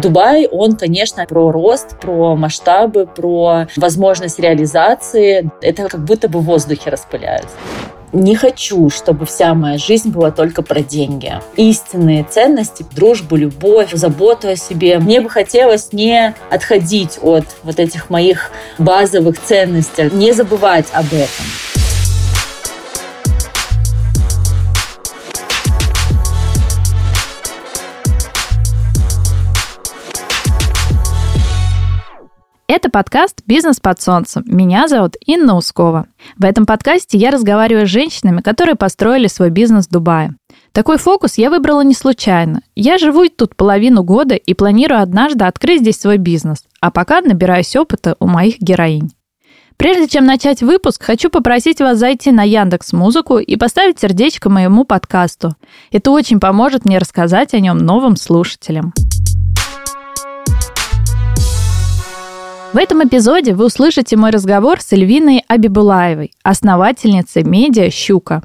Дубай, он, конечно, про рост, про масштабы, про возможность реализации. Это как будто бы в воздухе распыляется. Не хочу, чтобы вся моя жизнь была только про деньги. Истинные ценности, дружбу, любовь, заботу о себе. Мне бы хотелось не отходить от вот этих моих базовых ценностей, не забывать об этом. Это подкаст «Бизнес под солнцем». Меня зовут Инна Ускова. В этом подкасте я разговариваю с женщинами, которые построили свой бизнес в Дубае. Такой фокус я выбрала не случайно. Я живу тут половину года и планирую однажды открыть здесь свой бизнес, а пока набираюсь опыта у моих героинь. Прежде чем начать выпуск, хочу попросить вас зайти на Яндекс Музыку и поставить сердечко моему подкасту. Это очень поможет мне рассказать о нем новым слушателям. В этом эпизоде вы услышите мой разговор с Эльвиной Абибулаевой, основательницей медиа «Щука».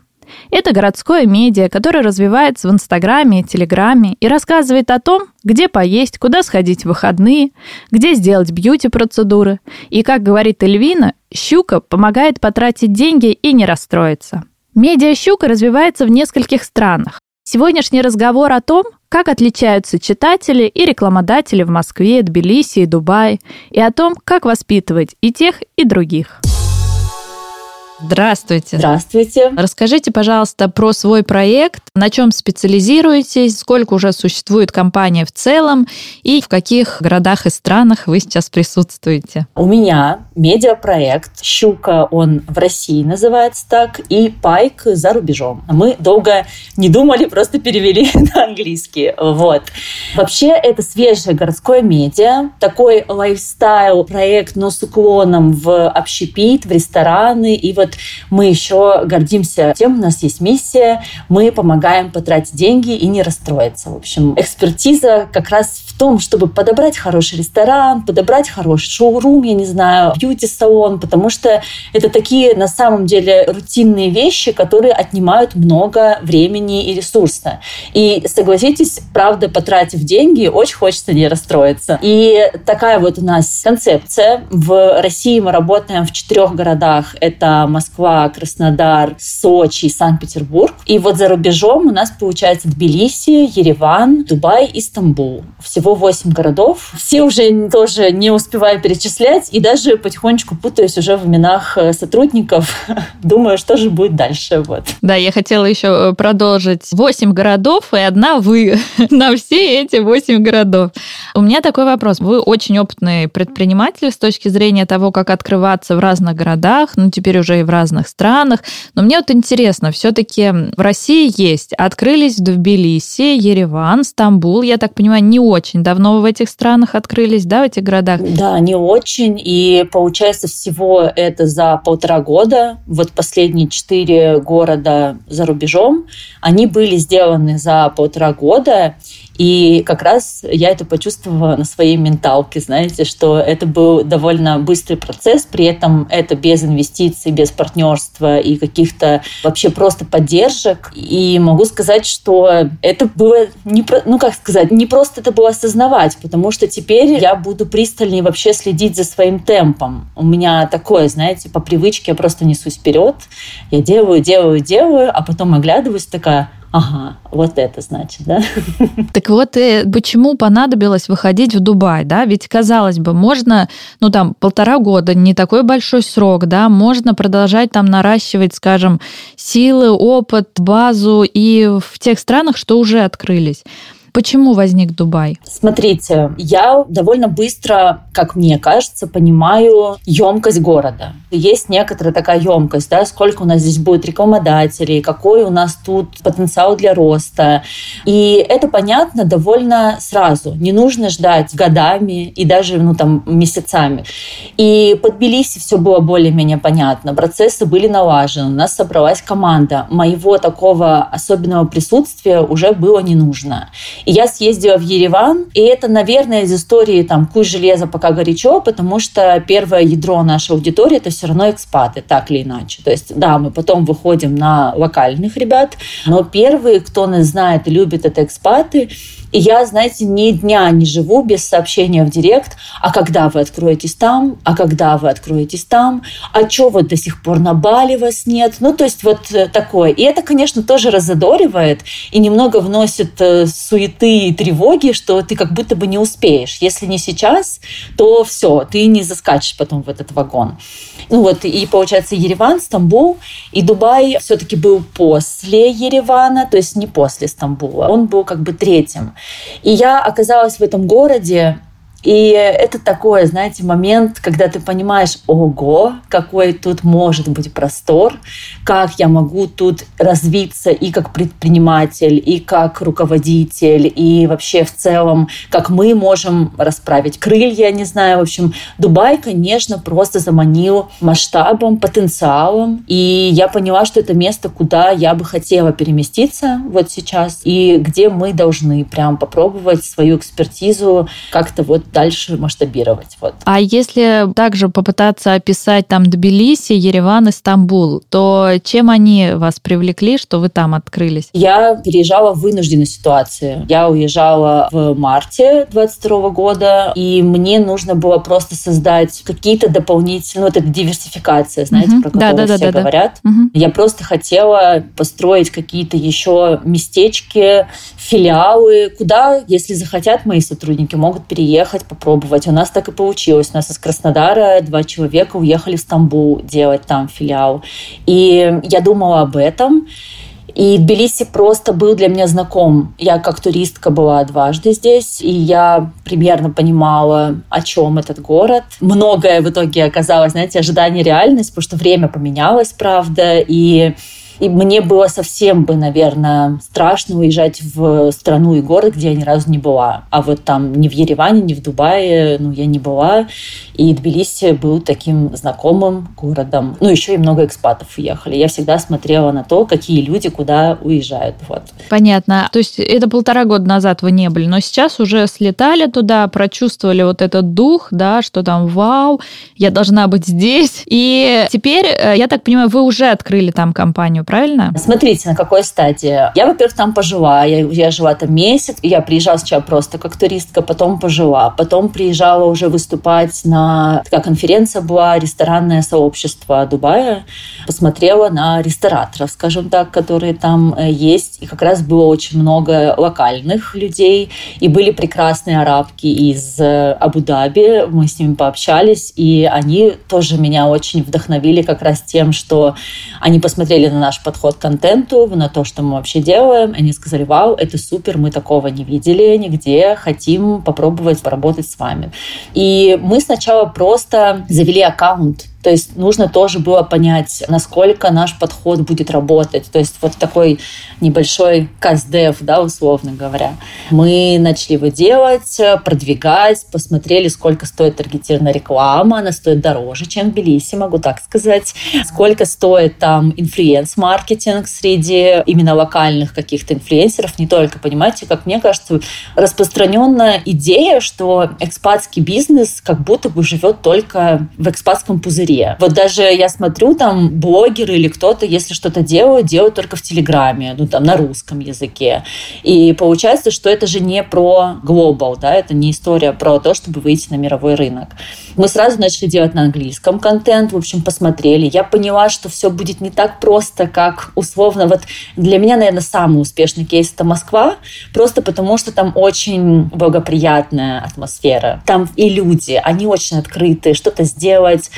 Это городское медиа, которое развивается в Инстаграме и Телеграме и рассказывает о том, где поесть, куда сходить в выходные, где сделать бьюти-процедуры. И, как говорит Эльвина, «Щука» помогает потратить деньги и не расстроиться. Медиа «Щука» развивается в нескольких странах. Сегодняшний разговор о том, как отличаются читатели и рекламодатели в Москве, Тбилиси и Дубае, и о том, как воспитывать и тех, и других. Здравствуйте. Здравствуйте. Расскажите, пожалуйста, про свой проект, на чем специализируетесь, сколько уже существует компания в целом и в каких городах и странах вы сейчас присутствуете. У меня медиапроект «Щука», он в России называется так, и «Пайк» за рубежом. Мы долго не думали, просто перевели на английский. Вот. Вообще, это свежее городское медиа, такой лайфстайл-проект, но с уклоном в общепит, в рестораны и вот мы еще гордимся тем, у нас есть миссия, мы помогаем потратить деньги и не расстроиться. В общем, экспертиза как раз в том, чтобы подобрать хороший ресторан, подобрать хороший шоурум, я не знаю, бьюти-салон, потому что это такие на самом деле рутинные вещи, которые отнимают много времени и ресурса. И согласитесь, правда, потратив деньги, очень хочется не расстроиться. И такая вот у нас концепция. В России мы работаем в четырех городах. Это Москва, Краснодар, Сочи, Санкт-Петербург. И вот за рубежом у нас получается Тбилиси, Ереван, Дубай и Стамбул. Всего 8 городов. Все уже тоже не успеваю перечислять и даже потихонечку путаюсь уже в именах э, сотрудников. Думаю, что же будет дальше. Вот. Да, я хотела еще э, продолжить. 8 городов и одна вы на все эти 8 городов. У меня такой вопрос. Вы очень опытный предприниматель с точки зрения того, как открываться в разных городах, ну теперь уже и в разных странах. Но мне вот интересно, все-таки в России есть, открылись в Тбилиси, Ереван, Стамбул, я так понимаю, не очень давно вы в этих странах открылись, да, в этих городах? Да, не очень, и получается всего это за полтора года. Вот последние четыре города за рубежом, они были сделаны за полтора года, и как раз я это почувствовала на своей менталке, знаете, что это был довольно быстрый процесс, при этом это без инвестиций, без партнерства и каких-то вообще просто поддержек. И могу сказать, что это было, не, ну как сказать, не просто это было осознавать, потому что теперь я буду пристальнее вообще следить за своим темпом. У меня такое, знаете, по привычке я просто несусь вперед, я делаю, делаю, делаю, а потом оглядываюсь такая, ага, вот это значит, да. Так вот, и почему понадобилось выходить в Дубай, да? Ведь, казалось бы, можно, ну, там, полтора года, не такой большой срок, да, можно продолжать там наращивать, скажем, силы, опыт, базу и в тех странах, что уже открылись. Почему возник Дубай? Смотрите, я довольно быстро, как мне кажется, понимаю емкость города. Есть некоторая такая емкость, да, сколько у нас здесь будет рекламодателей, какой у нас тут потенциал для роста. И это понятно довольно сразу. Не нужно ждать годами и даже ну, там, месяцами. И под Тбилиси все было более-менее понятно. Процессы были налажены. У нас собралась команда. Моего такого особенного присутствия уже было не нужно. Я съездила в Ереван, и это, наверное, из истории там «Куй железо, пока горячо», потому что первое ядро нашей аудитории – это все равно экспаты, так или иначе. То есть, да, мы потом выходим на локальных ребят, но первые, кто нас знает и любит, это экспаты. И я, знаете, ни дня не живу без сообщения в директ, а когда вы откроетесь там, а когда вы откроетесь там, а что вот до сих пор на Бали вас нет. Ну, то есть вот э, такое. И это, конечно, тоже разодоривает и немного вносит э, суеты и тревоги, что ты как будто бы не успеешь. Если не сейчас, то все, ты не заскачешь потом в этот вагон. Ну вот, и получается Ереван, Стамбул, и Дубай все-таки был после Еревана, то есть не после Стамбула. Он был как бы третьим. И я оказалась в этом городе и это такой, знаете, момент, когда ты понимаешь, ого, какой тут может быть простор, как я могу тут развиться и как предприниматель, и как руководитель, и вообще в целом, как мы можем расправить крылья, не знаю. В общем, Дубай, конечно, просто заманил масштабом, потенциалом. И я поняла, что это место, куда я бы хотела переместиться вот сейчас, и где мы должны прям попробовать свою экспертизу как-то вот дальше масштабировать. Вот. А если также попытаться описать там Тбилиси, Ереван и Стамбул, то чем они вас привлекли, что вы там открылись? Я переезжала в вынужденной ситуации. Я уезжала в марте 22 года, и мне нужно было просто создать какие-то дополнительные, ну, вот эта диверсификация, знаете, угу. про которую да, да, все да, говорят. Да. Угу. Я просто хотела построить какие-то еще местечки, филиалы, куда, если захотят мои сотрудники, могут переехать, попробовать. У нас так и получилось. У нас из Краснодара два человека уехали в Стамбул делать там филиал. И я думала об этом. И Тбилиси просто был для меня знаком. Я как туристка была дважды здесь, и я примерно понимала, о чем этот город. Многое в итоге оказалось, знаете, ожидание реальность, потому что время поменялось, правда, и и мне было совсем бы, наверное, страшно уезжать в страну и город, где я ни разу не была. А вот там ни в Ереване, ни в Дубае, ну, я не была. И Тбилиси был таким знакомым городом. Ну, еще и много экспатов уехали. Я всегда смотрела на то, какие люди куда уезжают. Вот. Понятно. То есть это полтора года назад вы не были, но сейчас уже слетали туда, прочувствовали вот этот дух, да, что там вау, я должна быть здесь. И теперь, э, я так понимаю, вы уже открыли там компанию, правильно? Смотрите, на какой стадии. Я, во-первых, там пожила. Я, я жила там месяц. Я приезжала сначала просто как туристка, потом пожила. Потом приезжала уже выступать на... Такая конференция была, ресторанное сообщество Дубая. Посмотрела на рестораторов, скажем так, которые там э, есть. И как раз было очень много локальных людей. И были прекрасные арабки из э, Абу-Даби. Мы с ними пообщались. И они тоже меня очень вдохновили как раз тем, что они посмотрели на наш наш подход к контенту, на то, что мы вообще делаем. Они сказали, вау, это супер, мы такого не видели нигде, хотим попробовать поработать с вами. И мы сначала просто завели аккаунт то есть нужно тоже было понять, насколько наш подход будет работать. То есть вот такой небольшой кастдев, да, условно говоря. Мы начали его делать, продвигать, посмотрели, сколько стоит таргетированная реклама. Она стоит дороже, чем в Тбилиси, могу так сказать. Сколько стоит там influence-маркетинг среди именно локальных каких-то инфлюенсеров. Не только, понимаете, как мне кажется, распространенная идея, что экспатский бизнес как будто бы живет только в экспатском пузыре себе. Вот даже я смотрю, там блогеры или кто-то, если что-то делают, делают только в Телеграме, ну там на русском языке. И получается, что это же не про глобал, да, это не история про то, чтобы выйти на мировой рынок. Мы сразу начали делать на английском контент, в общем, посмотрели. Я поняла, что все будет не так просто, как условно. Вот для меня, наверное, самый успешный кейс это Москва, просто потому что там очень благоприятная атмосфера. Там и люди, они очень открыты, что-то сделать,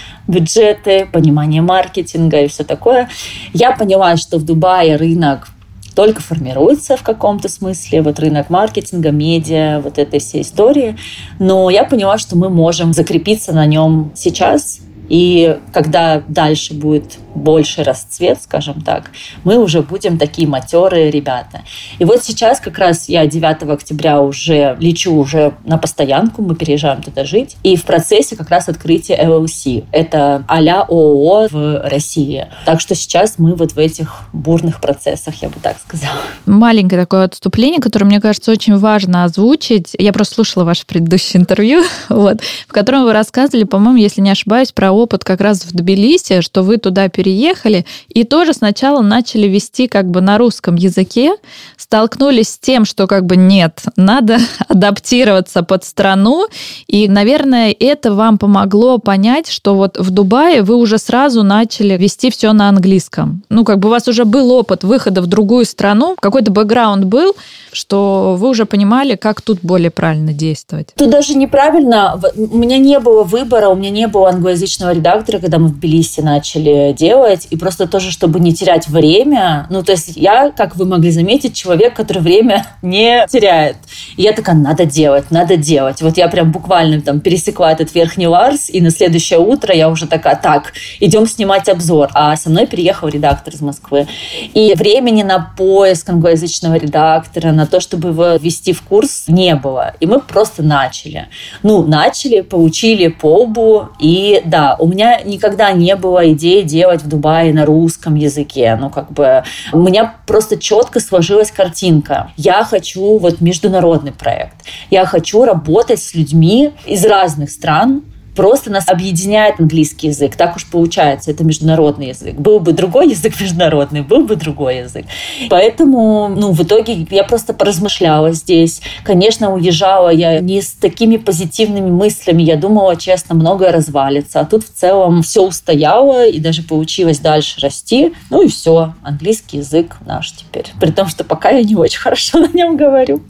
бюджеты, понимание маркетинга и все такое. Я поняла, что в Дубае рынок только формируется в каком-то смысле, вот рынок маркетинга, медиа, вот этой всей истории. Но я поняла, что мы можем закрепиться на нем сейчас, и когда дальше будет больше расцвет, скажем так, мы уже будем такие матерые ребята. И вот сейчас как раз я 9 октября уже лечу уже на постоянку, мы переезжаем туда жить. И в процессе как раз открытие LLC. Это а-ля ООО в России. Так что сейчас мы вот в этих бурных процессах, я бы так сказала. Маленькое такое отступление, которое, мне кажется, очень важно озвучить. Я просто слушала ваше предыдущее интервью, вот, в котором вы рассказывали, по-моему, если не ошибаюсь, про опыт как раз в Тбилиси, что вы туда переехали переехали и тоже сначала начали вести как бы на русском языке, столкнулись с тем, что как бы нет, надо адаптироваться под страну, и, наверное, это вам помогло понять, что вот в Дубае вы уже сразу начали вести все на английском. Ну, как бы у вас уже был опыт выхода в другую страну, какой-то бэкграунд был, что вы уже понимали, как тут более правильно действовать. Тут даже неправильно. У меня не было выбора, у меня не было англоязычного редактора, когда мы в Тбилиси начали делать. И просто тоже, чтобы не терять время. Ну, то есть я, как вы могли заметить, человек, который время не теряет. И я такая, надо делать, надо делать. Вот я прям буквально там пересекла этот верхний Ларс, и на следующее утро я уже такая, так, идем снимать обзор. А со мной переехал редактор из Москвы. И времени на поиск англоязычного редактора, на то, чтобы его ввести в курс, не было. И мы просто начали. Ну, начали, получили побу. И да, у меня никогда не было идеи делать в Дубае на русском языке. Ну, как бы у меня просто четко сложилась картинка. Я хочу вот международный проект. Я хочу работать с людьми из разных стран, Просто нас объединяет английский язык. Так уж получается, это международный язык. Был бы другой язык международный, был бы другой язык. Поэтому, ну, в итоге я просто поразмышляла здесь. Конечно, уезжала я не с такими позитивными мыслями. Я думала, честно, многое развалится. А тут в целом все устояло и даже получилось дальше расти. Ну и все. Английский язык наш теперь. При том, что пока я не очень хорошо на нем говорю.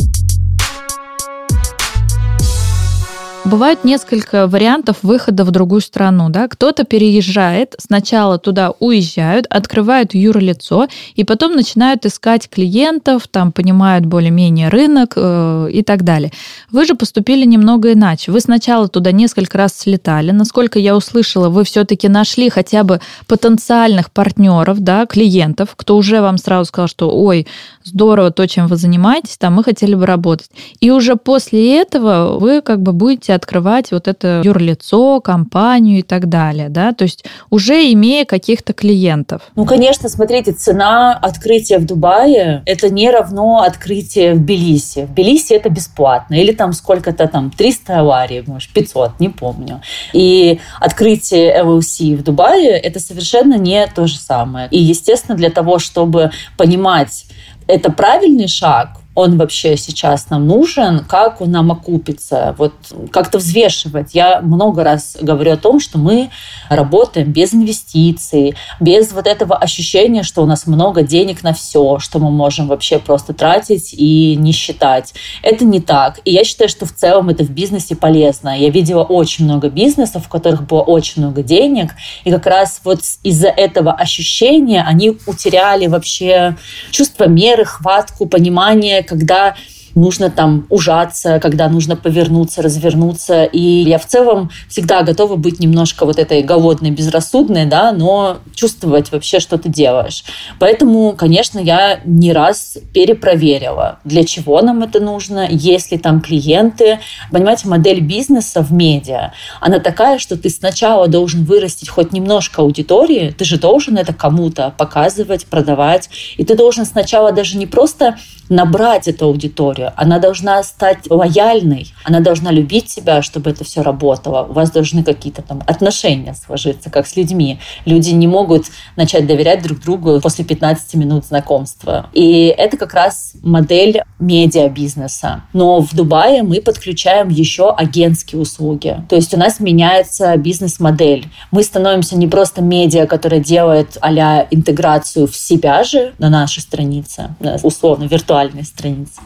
Бывают несколько вариантов выхода в другую страну. Да? Кто-то переезжает, сначала туда уезжают, открывают юрлицо, и потом начинают искать клиентов, там понимают более-менее рынок э, и так далее. Вы же поступили немного иначе. Вы сначала туда несколько раз слетали. Насколько я услышала, вы все-таки нашли хотя бы потенциальных партнеров, да, клиентов, кто уже вам сразу сказал, что ой, здорово то, чем вы занимаетесь, там мы хотели бы работать. И уже после этого вы как бы будете открывать вот это юрлицо, компанию и так далее, да, то есть уже имея каких-то клиентов. Ну, конечно, смотрите, цена открытия в Дубае – это не равно открытие в Белисе. В Белисе это бесплатно, или там сколько-то там, 300 аварий, может, 500, не помню. И открытие LLC в Дубае – это совершенно не то же самое. И, естественно, для того, чтобы понимать, это правильный шаг, он вообще сейчас нам нужен, как он нам окупится, вот как-то взвешивать. Я много раз говорю о том, что мы работаем без инвестиций, без вот этого ощущения, что у нас много денег на все, что мы можем вообще просто тратить и не считать. Это не так. И я считаю, что в целом это в бизнесе полезно. Я видела очень много бизнесов, в которых было очень много денег, и как раз вот из-за этого ощущения они утеряли вообще чувство меры, хватку, понимание, когда нужно там ужаться, когда нужно повернуться, развернуться. И я в целом всегда готова быть немножко вот этой голодной, безрассудной, да, но чувствовать вообще, что ты делаешь. Поэтому, конечно, я не раз перепроверила, для чего нам это нужно, есть ли там клиенты. Понимаете, модель бизнеса в медиа, она такая, что ты сначала должен вырастить хоть немножко аудитории, ты же должен это кому-то показывать, продавать, и ты должен сначала даже не просто набрать эту аудиторию, она должна стать лояльной, она должна любить себя, чтобы это все работало. У вас должны какие-то там отношения сложиться, как с людьми. Люди не могут начать доверять друг другу после 15 минут знакомства. И это как раз модель медиабизнеса. Но в Дубае мы подключаем еще агентские услуги. То есть у нас меняется бизнес-модель. Мы становимся не просто медиа, которая делает а интеграцию в себя же на нашей странице, условно виртуально виртуальной страницы.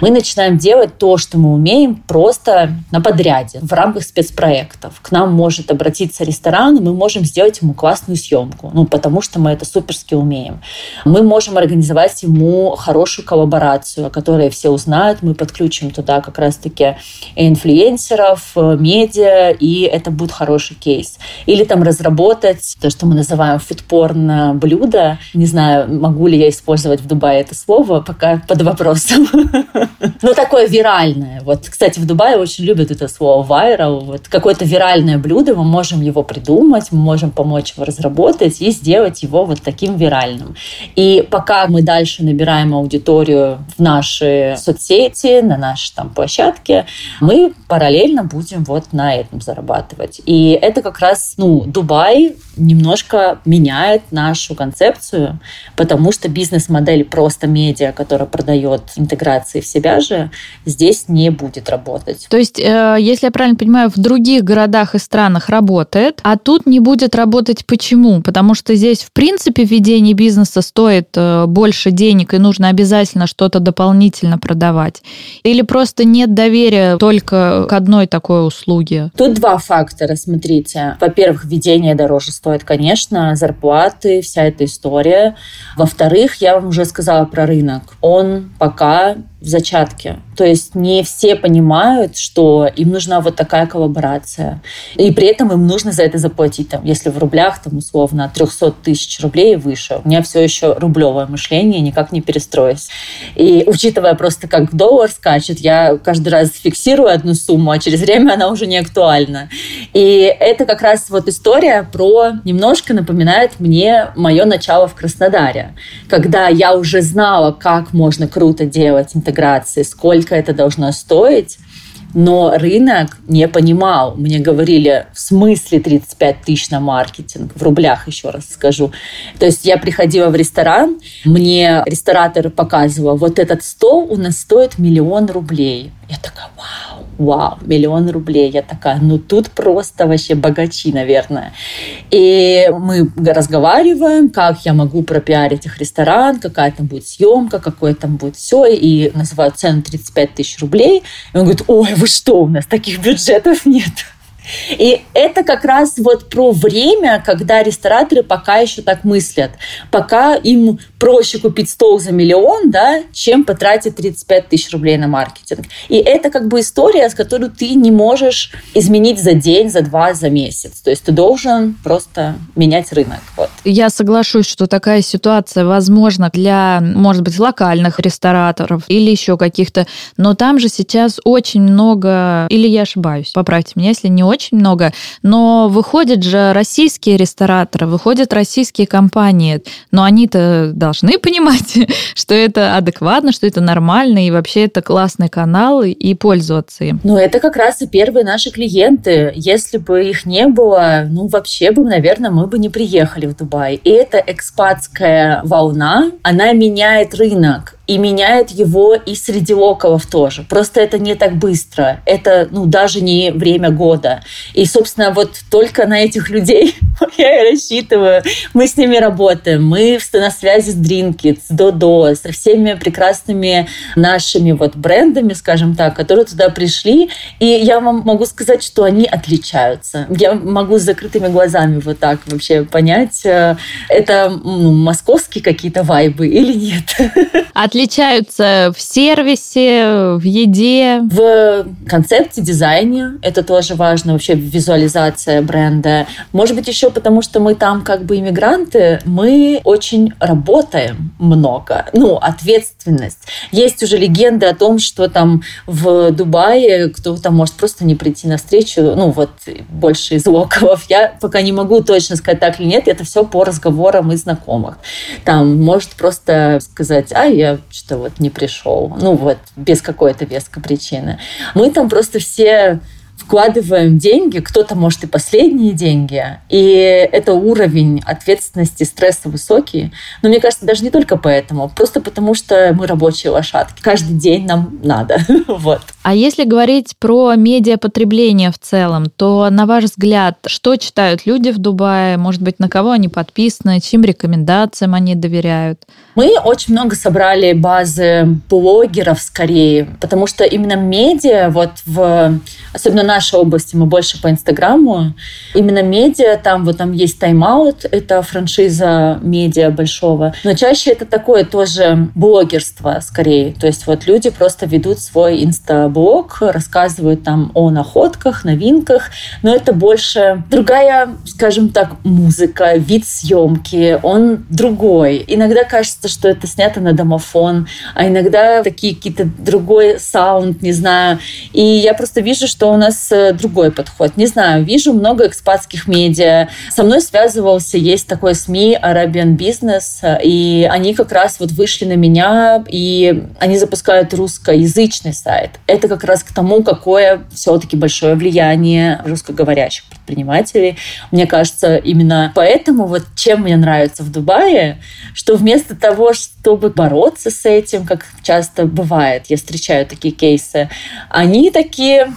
Мы начинаем делать то, что мы умеем, просто на подряде, в рамках спецпроектов. К нам может обратиться ресторан, и мы можем сделать ему классную съемку, ну, потому что мы это суперски умеем. Мы можем организовать ему хорошую коллаборацию, о которой все узнают, мы подключим туда как раз-таки инфлюенсеров, медиа, и это будет хороший кейс. Или там разработать то, что мы называем фудпорн блюдо. Не знаю, могу ли я использовать в Дубае это слово, пока под вопросом. Ну, такое виральное. Вот, кстати, в Дубае очень любят это слово viral. Вот какое-то виральное блюдо, мы можем его придумать, мы можем помочь его разработать и сделать его вот таким виральным. И пока мы дальше набираем аудиторию в наши соцсети, на наши там площадки, мы параллельно будем вот на этом зарабатывать. И это как раз, ну, Дубай немножко меняет нашу концепцию, потому что бизнес-модель просто медиа, которая продает интеграции в себя же, здесь не будет работать. То есть, э, если я правильно понимаю, в других городах и странах работает, а тут не будет работать почему? Потому что здесь, в принципе, введение бизнеса стоит э, больше денег и нужно обязательно что-то дополнительно продавать. Или просто нет доверия только к одной такой услуге? Тут два фактора, смотрите. Во-первых, введение дороже стоит, конечно, зарплаты, вся эта история. Во-вторых, я вам уже сказала про рынок. Он пока в зачатке. То есть не все понимают, что им нужна вот такая коллаборация. И при этом им нужно за это заплатить. Там, если в рублях, там, условно, от 300 тысяч рублей и выше. У меня все еще рублевое мышление, никак не перестроюсь. И учитывая просто, как доллар скачет, я каждый раз фиксирую одну сумму, а через время она уже не актуальна. И это как раз вот история про... Немножко напоминает мне мое начало в Краснодаре, когда я уже знала, как можно круто делать интеграции, сколько это должно стоить, но рынок не понимал. Мне говорили, в смысле 35 тысяч на маркетинг? В рублях еще раз скажу. То есть я приходила в ресторан, мне ресторатор показывал, вот этот стол у нас стоит миллион рублей. Я такая, вау, вау, миллион рублей. Я такая, ну тут просто вообще богачи, наверное. И мы разговариваем, как я могу пропиарить их ресторан, какая там будет съемка, какое там будет все. И называют цену 35 тысяч рублей. И он говорит, ой, вы что, у нас таких бюджетов нет. И это как раз вот про время, когда рестораторы пока еще так мыслят. Пока им проще купить стол за миллион, да, чем потратить 35 тысяч рублей на маркетинг. И это как бы история, с которой ты не можешь изменить за день, за два, за месяц. То есть ты должен просто менять рынок. Вот. Я соглашусь, что такая ситуация возможна для, может быть, локальных рестораторов или еще каких-то, но там же сейчас очень много, или я ошибаюсь, поправьте меня, если не очень очень много, но выходят же российские рестораторы, выходят российские компании, но они-то должны понимать, что это адекватно, что это нормально, и вообще это классный канал, и пользоваться им. Ну, это как раз и первые наши клиенты. Если бы их не было, ну, вообще бы, наверное, мы бы не приехали в Дубай. И эта экспатская волна, она меняет рынок и меняет его и среди локалов тоже. Просто это не так быстро. Это, ну, даже не время года. И, собственно, вот только на этих людей я и рассчитываю. Мы с ними работаем. Мы на связи с Drinkit, с Додо, со всеми прекрасными нашими вот брендами, скажем так, которые туда пришли. И я вам могу сказать, что они отличаются. Я могу с закрытыми глазами вот так вообще понять, э, это ну, московские какие-то вайбы или нет. Отличаются в сервисе, в еде? В концепте, дизайне. Это тоже важно. Вообще визуализация бренда. Может быть, еще потому, что мы там как бы иммигранты, мы очень работаем много. Ну, ответственность. Есть уже легенды о том, что там в Дубае кто-то может просто не прийти на встречу. Ну, вот больше из локалов. Я пока не могу точно сказать так или нет. Это все по разговорам и знакомых. Там может просто сказать, а, я что-то вот не пришел. Ну вот, без какой-то веской причины. Мы там просто все вкладываем деньги, кто-то может и последние деньги, и это уровень ответственности, стресса высокий. Но мне кажется, даже не только поэтому, просто потому что мы рабочие лошадки. Каждый день нам надо. вот. А если говорить про медиапотребление в целом, то, на ваш взгляд, что читают люди в Дубае? Может быть, на кого они подписаны, чьим рекомендациям они доверяют? Мы очень много собрали базы блогеров скорее, потому что именно медиа, вот в, особенно нашей области, мы больше по Инстаграму, именно медиа, там вот там есть тайм-аут, это франшиза медиа большого, но чаще это такое тоже блогерство скорее, то есть вот люди просто ведут свой инста блог, рассказывают там о находках, новинках, но это больше другая, скажем так, музыка, вид съемки, он другой. Иногда кажется, что это снято на домофон, а иногда такие какие-то другой саунд, не знаю. И я просто вижу, что у нас э, другой подход. Не знаю, вижу много экспатских медиа. Со мной связывался, есть такой СМИ Arabian Business, и они как раз вот вышли на меня, и они запускают русскоязычный сайт. Это как раз к тому, какое все-таки большое влияние русскоговорящих предпринимателей. Мне кажется, именно поэтому вот чем мне нравится в Дубае, что вместо того, чтобы бороться с этим, как часто бывает, я встречаю такие кейсы, они такие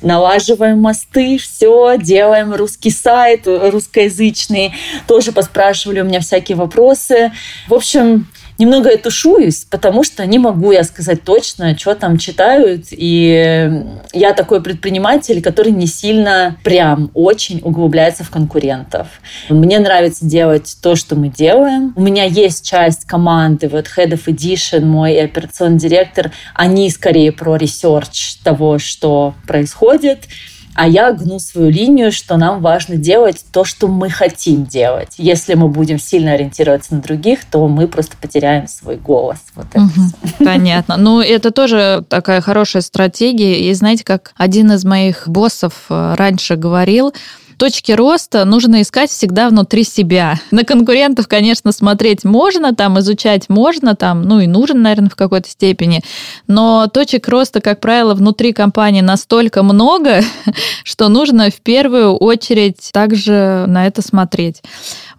налаживаем мосты, все, делаем русский сайт, русскоязычный. Тоже поспрашивали у меня всякие вопросы. В общем, немного я тушуюсь, потому что не могу я сказать точно, что там читают. И я такой предприниматель, который не сильно прям очень углубляется в конкурентов. Мне нравится делать то, что мы делаем. У меня есть часть команды, вот Head of Edition, мой операционный директор, они скорее про research того, что происходит а я гну свою линию, что нам важно делать то, что мы хотим делать. Если мы будем сильно ориентироваться на других, то мы просто потеряем свой голос. Вот это угу, Понятно. Ну, это тоже такая хорошая стратегия. И знаете, как один из моих боссов э, раньше говорил, точки роста нужно искать всегда внутри себя. На конкурентов, конечно, смотреть можно, там изучать можно, там, ну и нужен, наверное, в какой-то степени, но точек роста, как правило, внутри компании настолько много, что нужно в первую очередь также на это смотреть.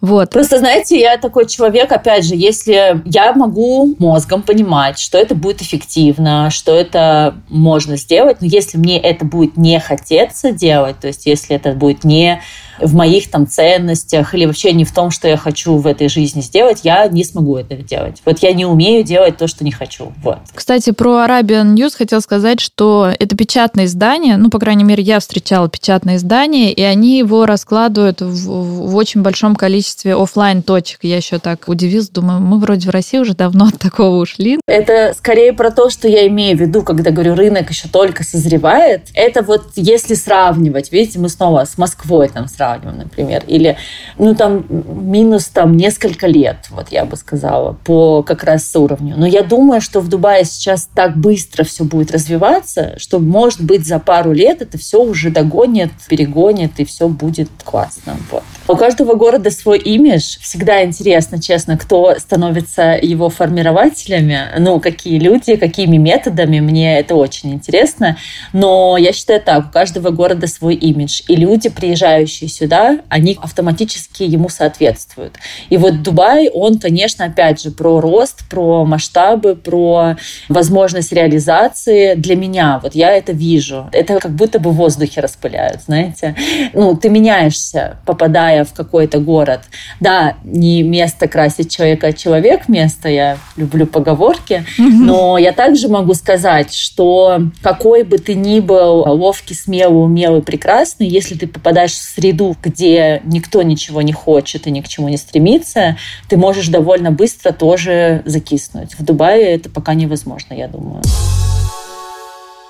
Вот. Просто, знаете, я такой человек, опять же, если я могу мозгом понимать, что это будет эффективно, что это можно сделать, но если мне это будет не хотеться делать, то есть если это будет не в моих там ценностях или вообще не в том, что я хочу в этой жизни сделать, я не смогу это делать. Вот я не умею делать то, что не хочу. Вот. Кстати, про Arabian News хотел сказать, что это печатное издание, ну, по крайней мере, я встречала печатное издание, и они его раскладывают в, в очень большом количестве офлайн точек. Я еще так удивилась, думаю, мы вроде в России уже давно от такого ушли. Это скорее про то, что я имею в виду, когда говорю, рынок еще только созревает. Это вот если сравнивать, видите, мы снова с Москвой там сравниваем, сравниваем, например, или, ну, там, минус там несколько лет, вот я бы сказала, по как раз уровню. Но я думаю, что в Дубае сейчас так быстро все будет развиваться, что, может быть, за пару лет это все уже догонит, перегонит, и все будет классно. Вот. У каждого города свой имидж. Всегда интересно, честно, кто становится его формирователями, ну, какие люди, какими методами. Мне это очень интересно. Но я считаю так, у каждого города свой имидж. И люди, приезжающие сюда, они автоматически ему соответствуют. И вот Дубай, он, конечно, опять же, про рост, про масштабы, про возможность реализации. Для меня, вот я это вижу. Это как будто бы в воздухе распыляют, знаете. Ну, ты меняешься, попадая в какой-то город. Да, не место красит человека, а человек место. Я люблю поговорки. Но я также могу сказать, что какой бы ты ни был ловкий, смелый, умелый, прекрасный, если ты попадаешь в среду, среду, где никто ничего не хочет и ни к чему не стремится, ты можешь довольно быстро тоже закиснуть. В Дубае это пока невозможно, я думаю.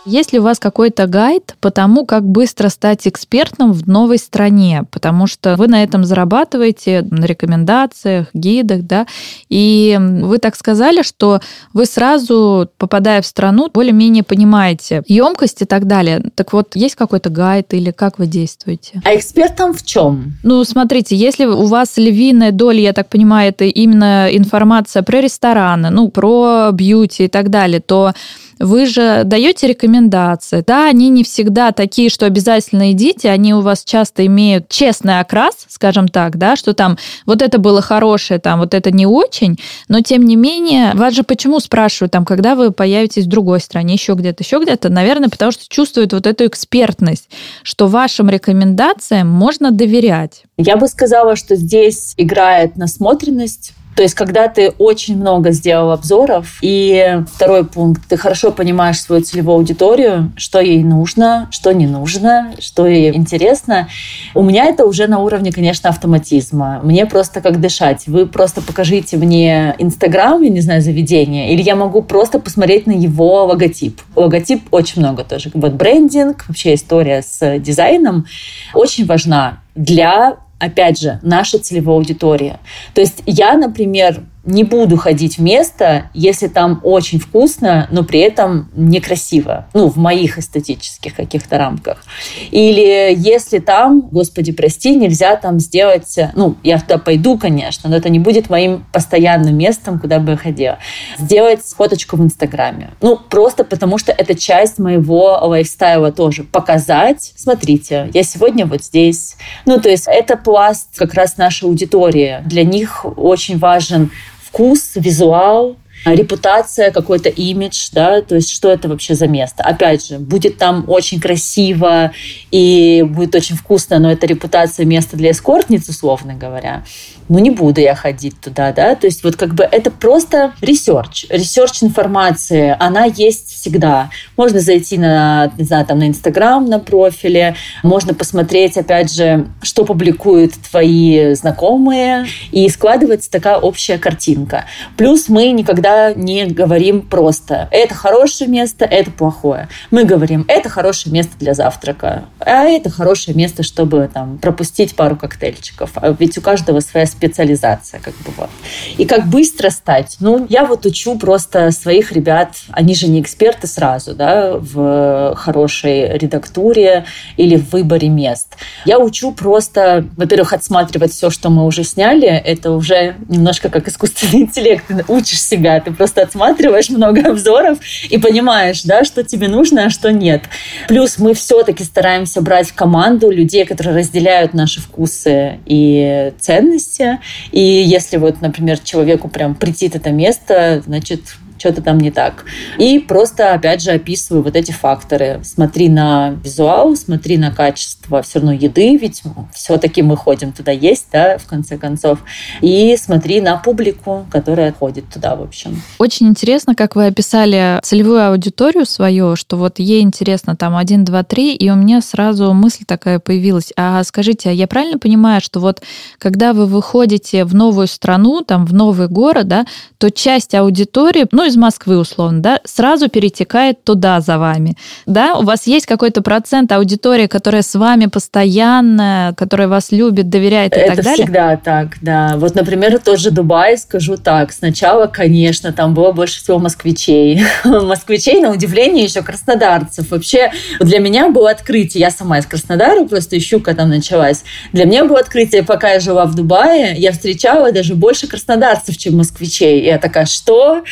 Есть ли у вас какой-то гайд по тому, как быстро стать экспертом в новой стране? Потому что вы на этом зарабатываете, на рекомендациях, гидах, да, и вы так сказали, что вы сразу, попадая в страну, более-менее понимаете емкость и так далее. Так вот, есть какой-то гайд или как вы действуете? А экспертом в чем? Ну, смотрите, если у вас львиная доля, я так понимаю, это именно информация про рестораны, ну, про бьюти и так далее, то вы же даете рекомендации. Да, они не всегда такие, что обязательно идите, они у вас часто имеют честный окрас, скажем так, да, что там вот это было хорошее, там вот это не очень, но тем не менее, вас же почему спрашивают, там, когда вы появитесь в другой стране, еще где-то, еще где-то, наверное, потому что чувствуют вот эту экспертность, что вашим рекомендациям можно доверять. Я бы сказала, что здесь играет насмотренность То есть, когда ты очень много сделал обзоров, и второй пункт, ты хорошо понимаешь свою целевую аудиторию, что ей нужно, что не нужно, что ей интересно. У меня это уже на уровне, конечно, автоматизма. Мне просто как дышать. Вы просто покажите мне Инстаграм, я не знаю, заведение, или я могу просто посмотреть на его логотип. Логотип очень много тоже. Вот брендинг, вообще история с дизайном очень важна для опять же, наша целевая аудитория. То есть я, например, не буду ходить в место, если там очень вкусно, но при этом некрасиво. Ну, в моих эстетических каких-то рамках. Или если там, господи, прости, нельзя там сделать... Ну, я туда пойду, конечно, но это не будет моим постоянным местом, куда бы я ходила. Сделать фоточку в Инстаграме. Ну, просто потому что это часть моего лайфстайла тоже. Показать, смотрите, я сегодня вот здесь. Ну, то есть это пласт как раз нашей аудитории. Для них очень важен вкус, визуал, репутация, какой-то имидж, да, то есть что это вообще за место. Опять же, будет там очень красиво и будет очень вкусно, но это репутация места для эскортниц, условно говоря ну не буду я ходить туда, да, то есть вот как бы это просто research, research информации, она есть всегда. Можно зайти на, не знаю, там на Инстаграм, на профиле, можно посмотреть, опять же, что публикуют твои знакомые, и складывается такая общая картинка. Плюс мы никогда не говорим просто, это хорошее место, это плохое. Мы говорим, это хорошее место для завтрака, а это хорошее место, чтобы там пропустить пару коктейльчиков. А ведь у каждого своя специализация, как бы вот. И как быстро стать? Ну, я вот учу просто своих ребят, они же не эксперты сразу, да, в хорошей редактуре или в выборе мест. Я учу просто, во-первых, отсматривать все, что мы уже сняли, это уже немножко как искусственный интеллект, учишь себя, ты просто отсматриваешь много обзоров и понимаешь, да, что тебе нужно, а что нет. Плюс мы все-таки стараемся брать в команду людей, которые разделяют наши вкусы и ценности. И если вот, например, человеку прям притит это место, значит, что-то там не так. И просто, опять же, описываю вот эти факторы. Смотри на визуал, смотри на качество все равно еды, ведь все-таки мы ходим туда есть, да, в конце концов. И смотри на публику, которая ходит туда, в общем. Очень интересно, как вы описали целевую аудиторию свою, что вот ей интересно там 1, 2, 3, и у меня сразу мысль такая появилась. А скажите, а я правильно понимаю, что вот когда вы выходите в новую страну, там, в новый город, да, то часть аудитории, ну, из Москвы условно, да, сразу перетекает туда за вами. Да, у вас есть какой-то процент аудитории, которая с вами постоянно, которая вас любит, доверяет и Это так далее? Это всегда так, да. Вот, например, тот же Дубай, скажу так. Сначала, конечно, там было больше всего москвичей. москвичей, на удивление, еще краснодарцев. Вообще, для меня было открытие. Я сама из Краснодара, просто ищу, когда там началась. Для меня было открытие, пока я жила в Дубае, я встречала даже больше краснодарцев, чем москвичей. И я такая, что?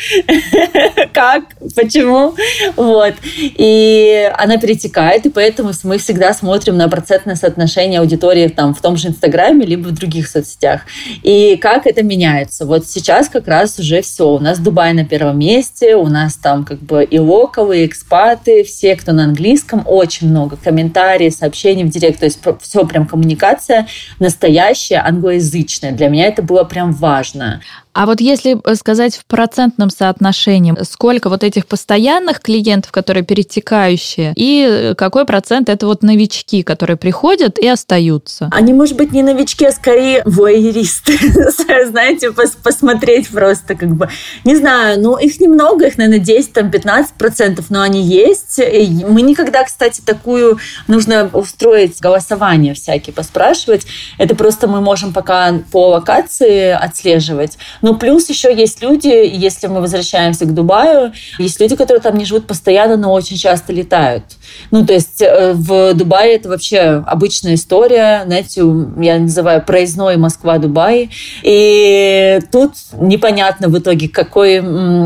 как, почему, вот. И она перетекает, и поэтому мы всегда смотрим на процентное соотношение аудитории там в том же Инстаграме, либо в других соцсетях. И как это меняется. Вот сейчас как раз уже все. У нас Дубай на первом месте, у нас там как бы и локовые, и экспаты, все, кто на английском, очень много комментариев, сообщений в директ, то есть все прям коммуникация настоящая, англоязычная. Для меня это было прям важно. А вот если э, сказать в процентном соотношении, сколько вот этих постоянных клиентов, которые перетекающие, и э, какой процент это вот новички, которые приходят и остаются? Они, может быть, не новички, а скорее воеристы. Знаете, пос посмотреть просто как бы. Не знаю, ну их немного, их, наверное, 10, там, 15 процентов, но они есть. И мы никогда, кстати, такую нужно устроить голосование всякие, поспрашивать. Это просто мы можем пока по локации отслеживать. Но плюс еще есть люди, если мы возвращаемся к Дубаю, есть люди, которые там не живут постоянно, но очень часто летают. Ну, то есть э, в Дубае это вообще обычная история, знаете, я называю проездной Москва-Дубай. И тут непонятно в итоге, к какой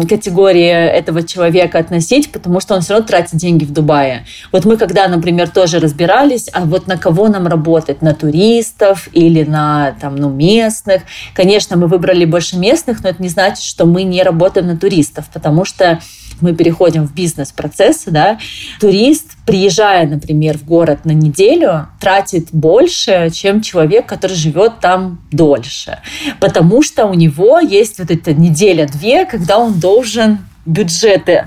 категории этого человека относить, потому что он все равно тратит деньги в Дубае. Вот мы когда, например, тоже разбирались, а вот на кого нам работать? На туристов или на там, ну, местных? Конечно, мы выбрали больше местных, но это не значит, что мы не работаем на туристов, потому что мы переходим в бизнес-процессы, да, турист приезжая, например, в город на неделю, тратит больше, чем человек, который живет там дольше. Потому что у него есть вот эта неделя-две, когда он должен бюджеты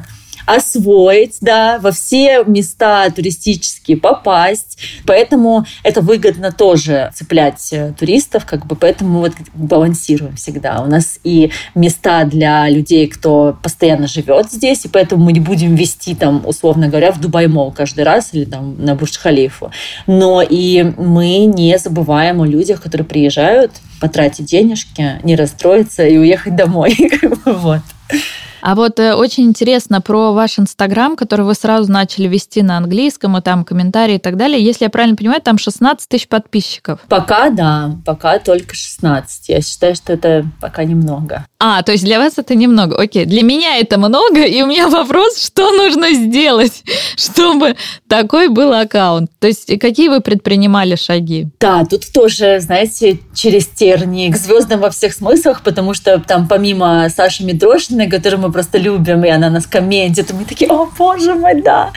освоить, да, во все места туристические попасть. Поэтому это выгодно тоже цеплять э, туристов, как бы, поэтому вот балансируем всегда. У нас и места для людей, кто постоянно живет здесь, и поэтому мы не будем вести там, условно говоря, в Дубай Мол каждый раз или там на Бурдж-Халифу. Но и мы не забываем о людях, которые приезжают, потратить денежки, не расстроиться и уехать домой. Вот. А вот э, очень интересно про ваш Инстаграм, который вы сразу начали вести на английском, и там комментарии и так далее. Если я правильно понимаю, там 16 тысяч подписчиков. Пока да, пока только 16. Я считаю, что это пока немного. А, то есть для вас это немного. Окей, для меня это много, и у меня вопрос, что нужно сделать, чтобы такой был аккаунт? То есть какие вы предпринимали шаги? Да, тут тоже, знаете, через тернии к звездам во всех смыслах, потому что там помимо Саши Митрошиной, которую просто любим, и она нас комментит, и мы такие, о, боже мой, да.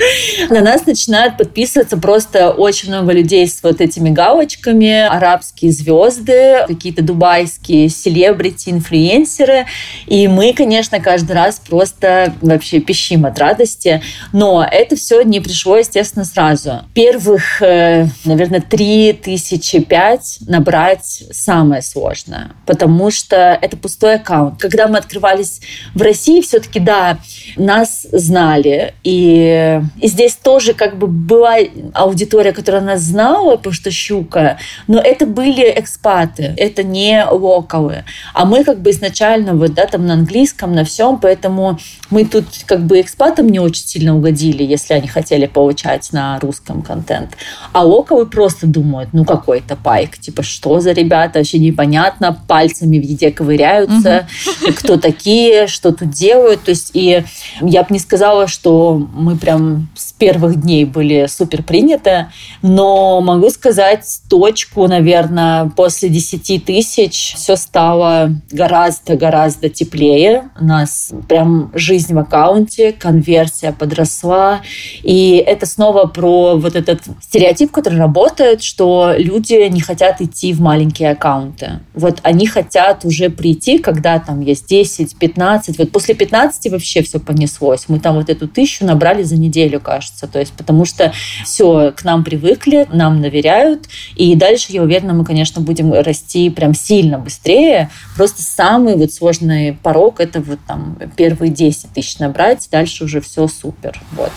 На нас начинают подписываться просто очень много людей с вот этими галочками, арабские звезды, какие-то дубайские селебрити, инфлюенсеры. И мы, конечно, каждый раз просто вообще пищим от радости. Но это все не пришло, естественно, сразу. Первых, э, наверное, три тысячи пять набрать самое сложное, потому что это пустой аккаунт. Когда мы открывались в России, все-таки, да, нас знали. И, и здесь тоже как бы была аудитория, которая нас знала, потому что щука, но это были экспаты, это не локалы. А мы как бы изначально вот, да, там на английском, на всем, поэтому мы тут как бы экспатам не очень сильно угодили, если они хотели получать на русском контент. А локовы просто думают, ну какой-то пайк, типа что за ребята, вообще непонятно, пальцами везде ковыряются, угу. кто такие, что тут делают, то есть и я бы не сказала, что мы прям с первых дней были супер приняты, но могу сказать точку, наверное, после 10 тысяч все стало гораздо, гораздо гораздо теплее. У нас прям жизнь в аккаунте, конверсия подросла. И это снова про вот этот стереотип, который работает, что люди не хотят идти в маленькие аккаунты. Вот они хотят уже прийти, когда там есть 10, 15. Вот после 15 вообще все понеслось. Мы там вот эту тысячу набрали за неделю, кажется. То есть потому что все, к нам привыкли, нам доверяют. И дальше, я уверена, мы, конечно, будем расти прям сильно быстрее. Просто самый вот сложный порог – это вот там первые 10 тысяч набрать, дальше уже все супер. Вот.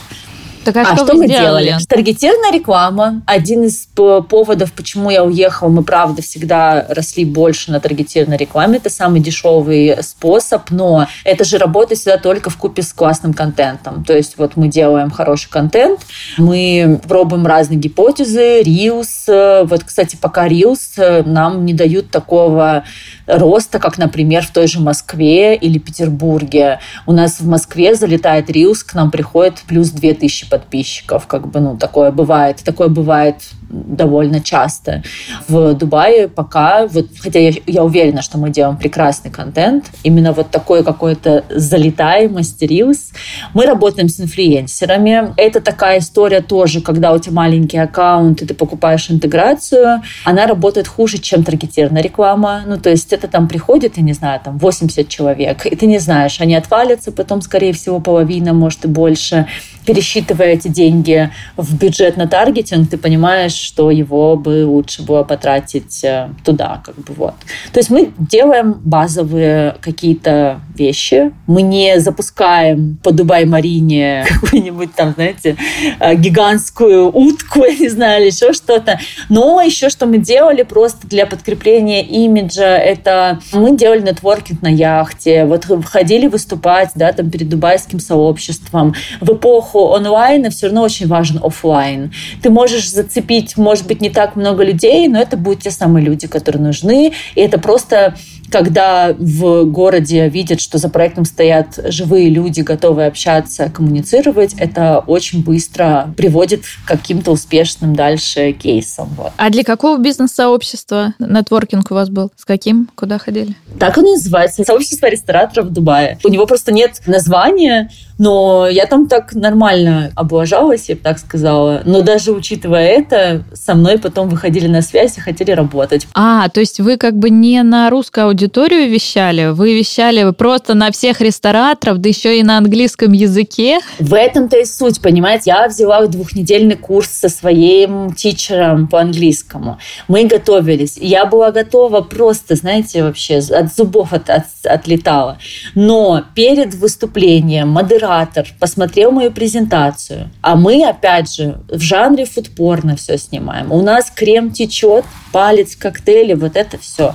Так, а, а что, что мы сделали? делали? Таргетированная реклама. Один из поводов, почему я уехала, мы, правда, всегда росли больше на таргетированной рекламе. Это самый дешевый способ, но это же работает всегда только в купе с классным контентом. То есть вот мы делаем хороший контент, мы пробуем разные гипотезы, Reels. Вот, кстати, пока Reels нам не дают такого роста, как, например, в той же Москве или Петербурге. У нас в Москве залетает Reels, к нам приходит плюс 2000 подписчиков. Как бы, ну, такое бывает. Такое бывает довольно часто. В Дубае пока, вот, хотя я, я уверена, что мы делаем прекрасный контент, именно вот такой какой-то залетаемость, рилс. Мы работаем с инфлюенсерами. Это такая история тоже, когда у тебя маленький аккаунт, и ты покупаешь интеграцию, она работает хуже, чем таргетированная реклама. Ну, то есть это там приходит, я не знаю, там 80 человек, и ты не знаешь, они отвалятся, потом, скорее всего, половина, может, и больше пересчитывая эти деньги в бюджет на таргетинг, ты понимаешь, что его бы лучше было потратить э, туда, как бы вот. То есть мы делаем базовые какие-то вещи, мы не запускаем по Дубай-Марине какую-нибудь там, знаете, э, гигантскую утку, я не знаю, или еще что-то. Но еще что мы делали просто для подкрепления имиджа, это мы делали нетворкинг на яхте, вот ходили выступать, да, там перед дубайским сообществом. В эпоху онлайна все равно очень важен офлайн. Ты можешь зацепить, может быть, не так много людей, но это будут те самые люди, которые нужны. И это просто когда в городе видят, что за проектом стоят живые люди, готовые общаться, коммуницировать, это очень быстро приводит к каким-то успешным дальше кейсам. Вот. А для какого бизнес-сообщества нетворкинг у вас был? С каким? Куда ходили? Так оно называется. Сообщество рестораторов в Дубае. У него просто нет названия, Но я там так нормально облажалась, я бы так сказала. Но даже учитывая это, со мной потом выходили на связь и хотели работать. А, то есть вы как бы не на русскую аудиторию вещали, вы вещали просто на всех рестораторов, да еще и на английском языке? В этом-то и суть, понимаете? Я взяла двухнедельный курс со своим тичером по английскому. Мы готовились. Я была готова просто, знаете, вообще от зубов от, от, отлетала. Но перед выступлением модератор посмотрел мою презентацию, а мы, опять же, в жанре фудпорно все снимаем. У нас крем течет, палец, коктейли, вот это все.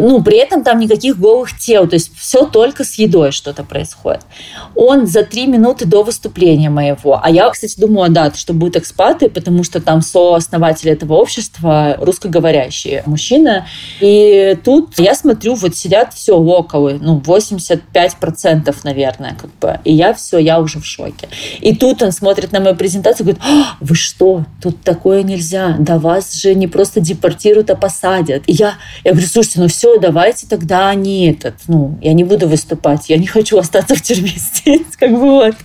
Ну, при этом там никаких голых тел, то есть все только с едой что-то происходит. Он за три минуты до выступления моего, а я, кстати, думала, да, что будут экспаты, потому что там сооснователь этого общества русскоговорящий мужчина, и тут я смотрю, вот сидят все локалы, ну, 85%, наверное, как бы, и я все, я уже в шоке. И тут он смотрит на мою презентацию и говорит, «А, вы что, тут такое нельзя, да вас же не просто депортируют, а посадят. И я, я говорю, слушайте, ну все, давайте тогда не этот, ну, я не буду выступать, я не хочу остаться в тюрьме здесь, как бы вот.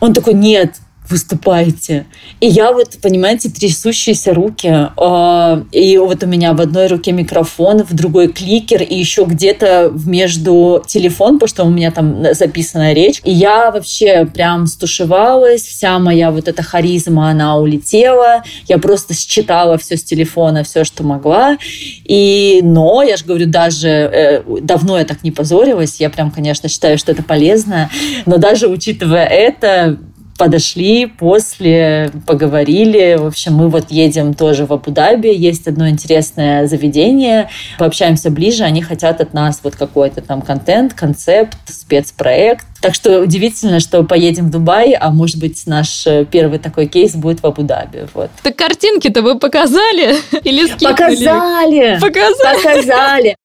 Он такой, нет, выступаете. И я вот, понимаете, трясущиеся руки, э, и вот у меня в одной руке микрофон, в другой кликер, и еще где-то между телефон, потому что у меня там записана речь. И я вообще прям стушевалась, вся моя вот эта харизма, она улетела. Я просто считала все с телефона, все, что могла. И, но, я же говорю, даже э, давно я так не позорилась. Я прям, конечно, считаю, что это полезно. Но даже учитывая это, подошли после, поговорили. В общем, мы вот едем тоже в Абу-Даби. Есть одно интересное заведение. Пообщаемся ближе. Они хотят от нас вот какой-то там контент, концепт, спецпроект. Так что удивительно, что поедем в Дубай, а может быть наш э, первый такой кейс будет в Абу-Даби. Вот. Так картинки-то вы показали? Или скипнули? Показали! Показали! Показали!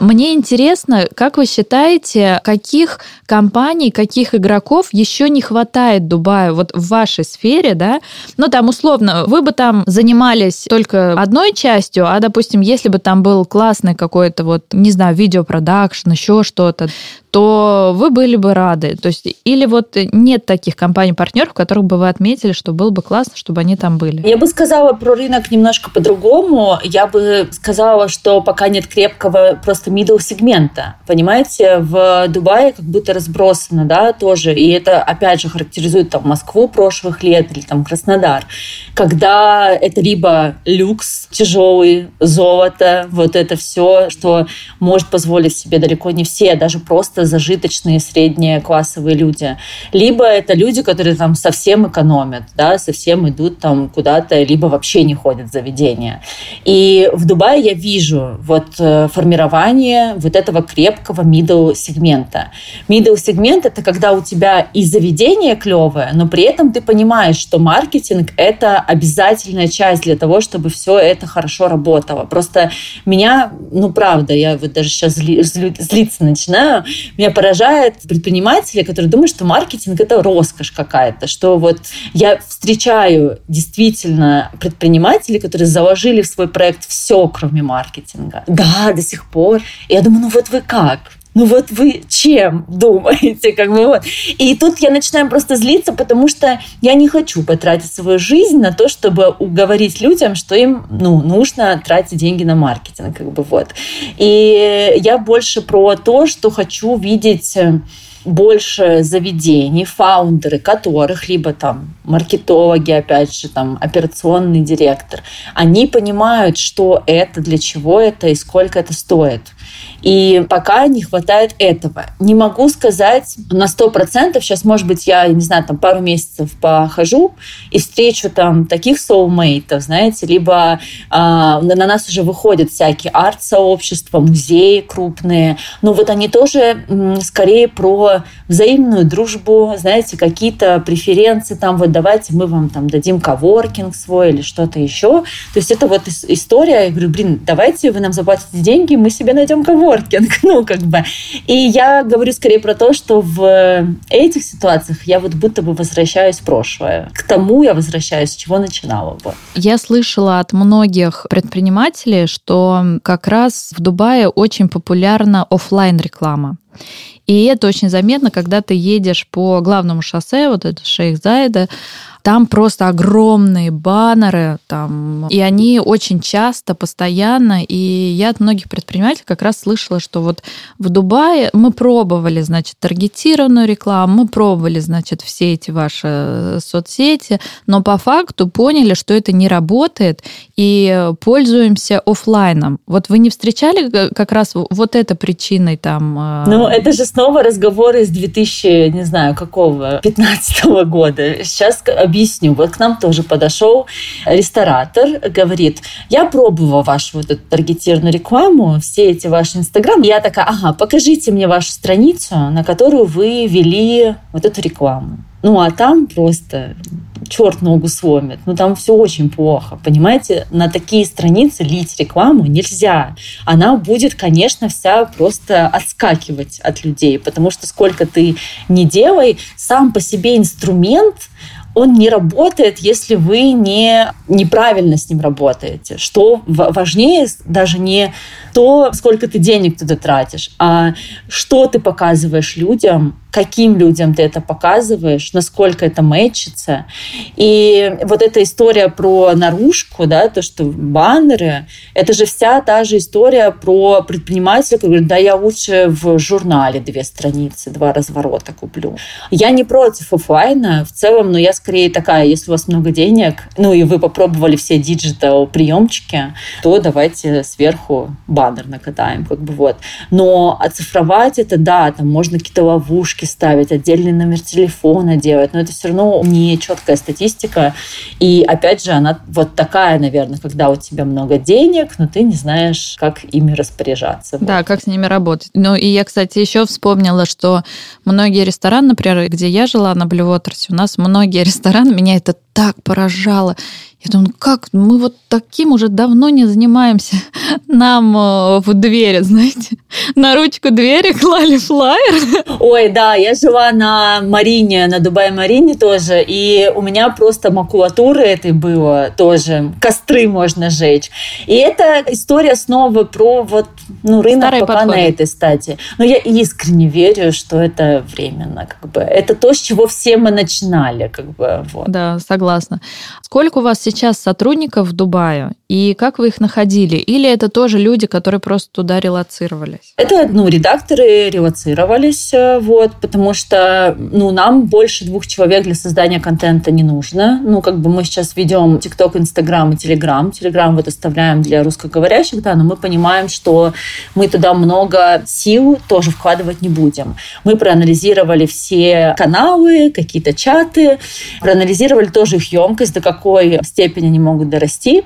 Мне интересно, как вы считаете, каких компаний, каких игроков еще не хватает Дубаю вот в вашей сфере, да? Ну, там, условно, вы бы там занимались только одной частью, а, допустим, если бы там был классный какой-то вот, не знаю, видеопродакшн, еще что-то, то вы были бы рады. То есть, или вот нет таких компаний-партнеров, которых бы вы отметили, что было бы классно, чтобы они там были? Я бы сказала про рынок немножко по-другому. Я бы сказала, что пока нет крепкого просто middle сегмента. Понимаете, в Дубае как будто разбросано, да, тоже. И это, опять же, характеризует там Москву прошлых лет или там Краснодар. Когда это либо люкс тяжелый, золото, вот это все, что может позволить себе далеко не все, даже просто просто зажиточные средние классовые люди. Либо это люди, которые там совсем экономят, да, совсем идут там куда-то, либо вообще не ходят в заведения. И в Дубае я вижу вот э, формирование вот этого крепкого middle сегмента. Middle сегмент это когда у тебя и заведение клевое, но при этом ты понимаешь, что маркетинг это обязательная часть для того, чтобы все это хорошо работало. Просто меня, ну правда, я вот даже сейчас зли, зли, злиться начинаю, меня поражает предприниматели, которые думают, что маркетинг – это роскошь какая-то, что вот я встречаю действительно предпринимателей, которые заложили в свой проект все, кроме маркетинга. Да, до сих пор. И я думаю, ну вот вы как? Ну вот вы чем думаете, как бы вот. И тут я начинаю просто злиться, потому что я не хочу потратить свою жизнь на то, чтобы уговорить людям, что им, ну, нужно тратить деньги на маркетинг, как бы вот. И я больше про то, что хочу видеть э, больше заведений, фаундеры которых, либо там маркетологи, опять же, там операционный директор, они понимают, что это, для чего это и сколько это стоит. И пока не хватает этого. Не могу сказать на сто процентов. Сейчас, может быть, я, не знаю, там пару месяцев похожу и встречу там таких соулмейтов, знаете, либо э, на нас уже выходят всякие арт-сообщества, музеи крупные. Но вот они тоже м, скорее про взаимную дружбу, знаете, какие-то преференции там, вот давайте мы вам там дадим коворкинг свой или что-то еще. То есть это вот история, я говорю, блин, давайте вы нам заплатите деньги, мы себе найдем делаем коворкинг, ну, как бы. И я говорю скорее про то, что в этих ситуациях я вот будто бы возвращаюсь в прошлое. К тому я возвращаюсь, с чего начинала. Вот. Я слышала от многих предпринимателей, что как раз в Дубае очень популярна офлайн реклама. И это очень заметно, когда ты едешь по главному шоссе, вот это Шейх Зайда, там просто огромные баннеры, там, и они очень часто, постоянно, и я от многих предпринимателей как раз слышала, что вот в Дубае мы пробовали, значит, таргетированную рекламу, мы пробовали, значит, все эти ваши э, соцсети, но по факту поняли, что это не работает, и пользуемся офлайном. Вот вы не встречали как раз вот это причиной там? Э, ну, это же снова разговоры из 2000, не знаю, какого, 15 года. Сейчас объясню. Вот к нам тоже подошел ресторатор, говорит, я пробовала вашу вот эту таргетированную рекламу, все эти ваши инстаграм. Я такая, ага, покажите мне вашу страницу, на которую вы вели вот эту рекламу. Ну, а там просто черт ногу сломит. Ну, там все очень плохо. Понимаете, на такие страницы лить рекламу нельзя. Она будет, конечно, вся просто отскакивать от людей, потому что сколько ты не делай, сам по себе инструмент – он не работает, если вы не, неправильно с ним работаете. Что важнее даже не то, сколько ты денег туда тратишь, а что ты показываешь людям, каким людям ты это показываешь, насколько это мэчится. И вот эта история про наружку, да, то, что баннеры, это же вся та же история про предпринимателя, который говорит, да, я лучше в журнале две страницы, два разворота куплю. Я не против офлайна в целом, но я скорее такая, если у вас много денег, ну и вы попробовали все digital приемчики, то давайте сверху баннер накатаем, как бы вот. Но оцифровать это, да, там можно какие-то ловушки ставить, отдельный номер телефона делать, но это все равно не четкая статистика. И опять же, она вот такая, наверное, когда у тебя много денег, но ты не знаешь, как ими распоряжаться. Да, вот. как с ними работать. Ну и я, кстати, еще вспомнила, что многие рестораны, например, где я жила на Блюотерсе, у нас многие рестораны, меня это так поражало. Я думаю, ну как, мы вот таким уже давно не занимаемся. Нам э, в двери, знаете, на ручку двери клали флайер. Ой, да, я жила на Марине, на Дубай-Марине тоже, и у меня просто макулатуры этой было тоже, костры можно жечь. И это история снова про вот, ну, рынок Старые пока подходы. на этой стадии. Но я искренне верю, что это временно, как бы. Это то, с чего все мы начинали, как бы, вот. Да, согласна. Сколько у вас сейчас сотрудников в Дубае и как вы их находили? Или это тоже люди, которые просто туда релацировались? Это, ну, редакторы релацировались, э, вот, потому что, ну, нам больше двух человек для создания контента не нужно. Ну, как бы мы сейчас ведем TikTok, Instagram и Telegram. Telegram вот оставляем для русскоговорящих, да, но мы понимаем, что мы туда много сил тоже вкладывать не будем. Мы проанализировали все каналы, какие-то чаты, проанализировали тоже их емкость, до какой степени они могут дорасти.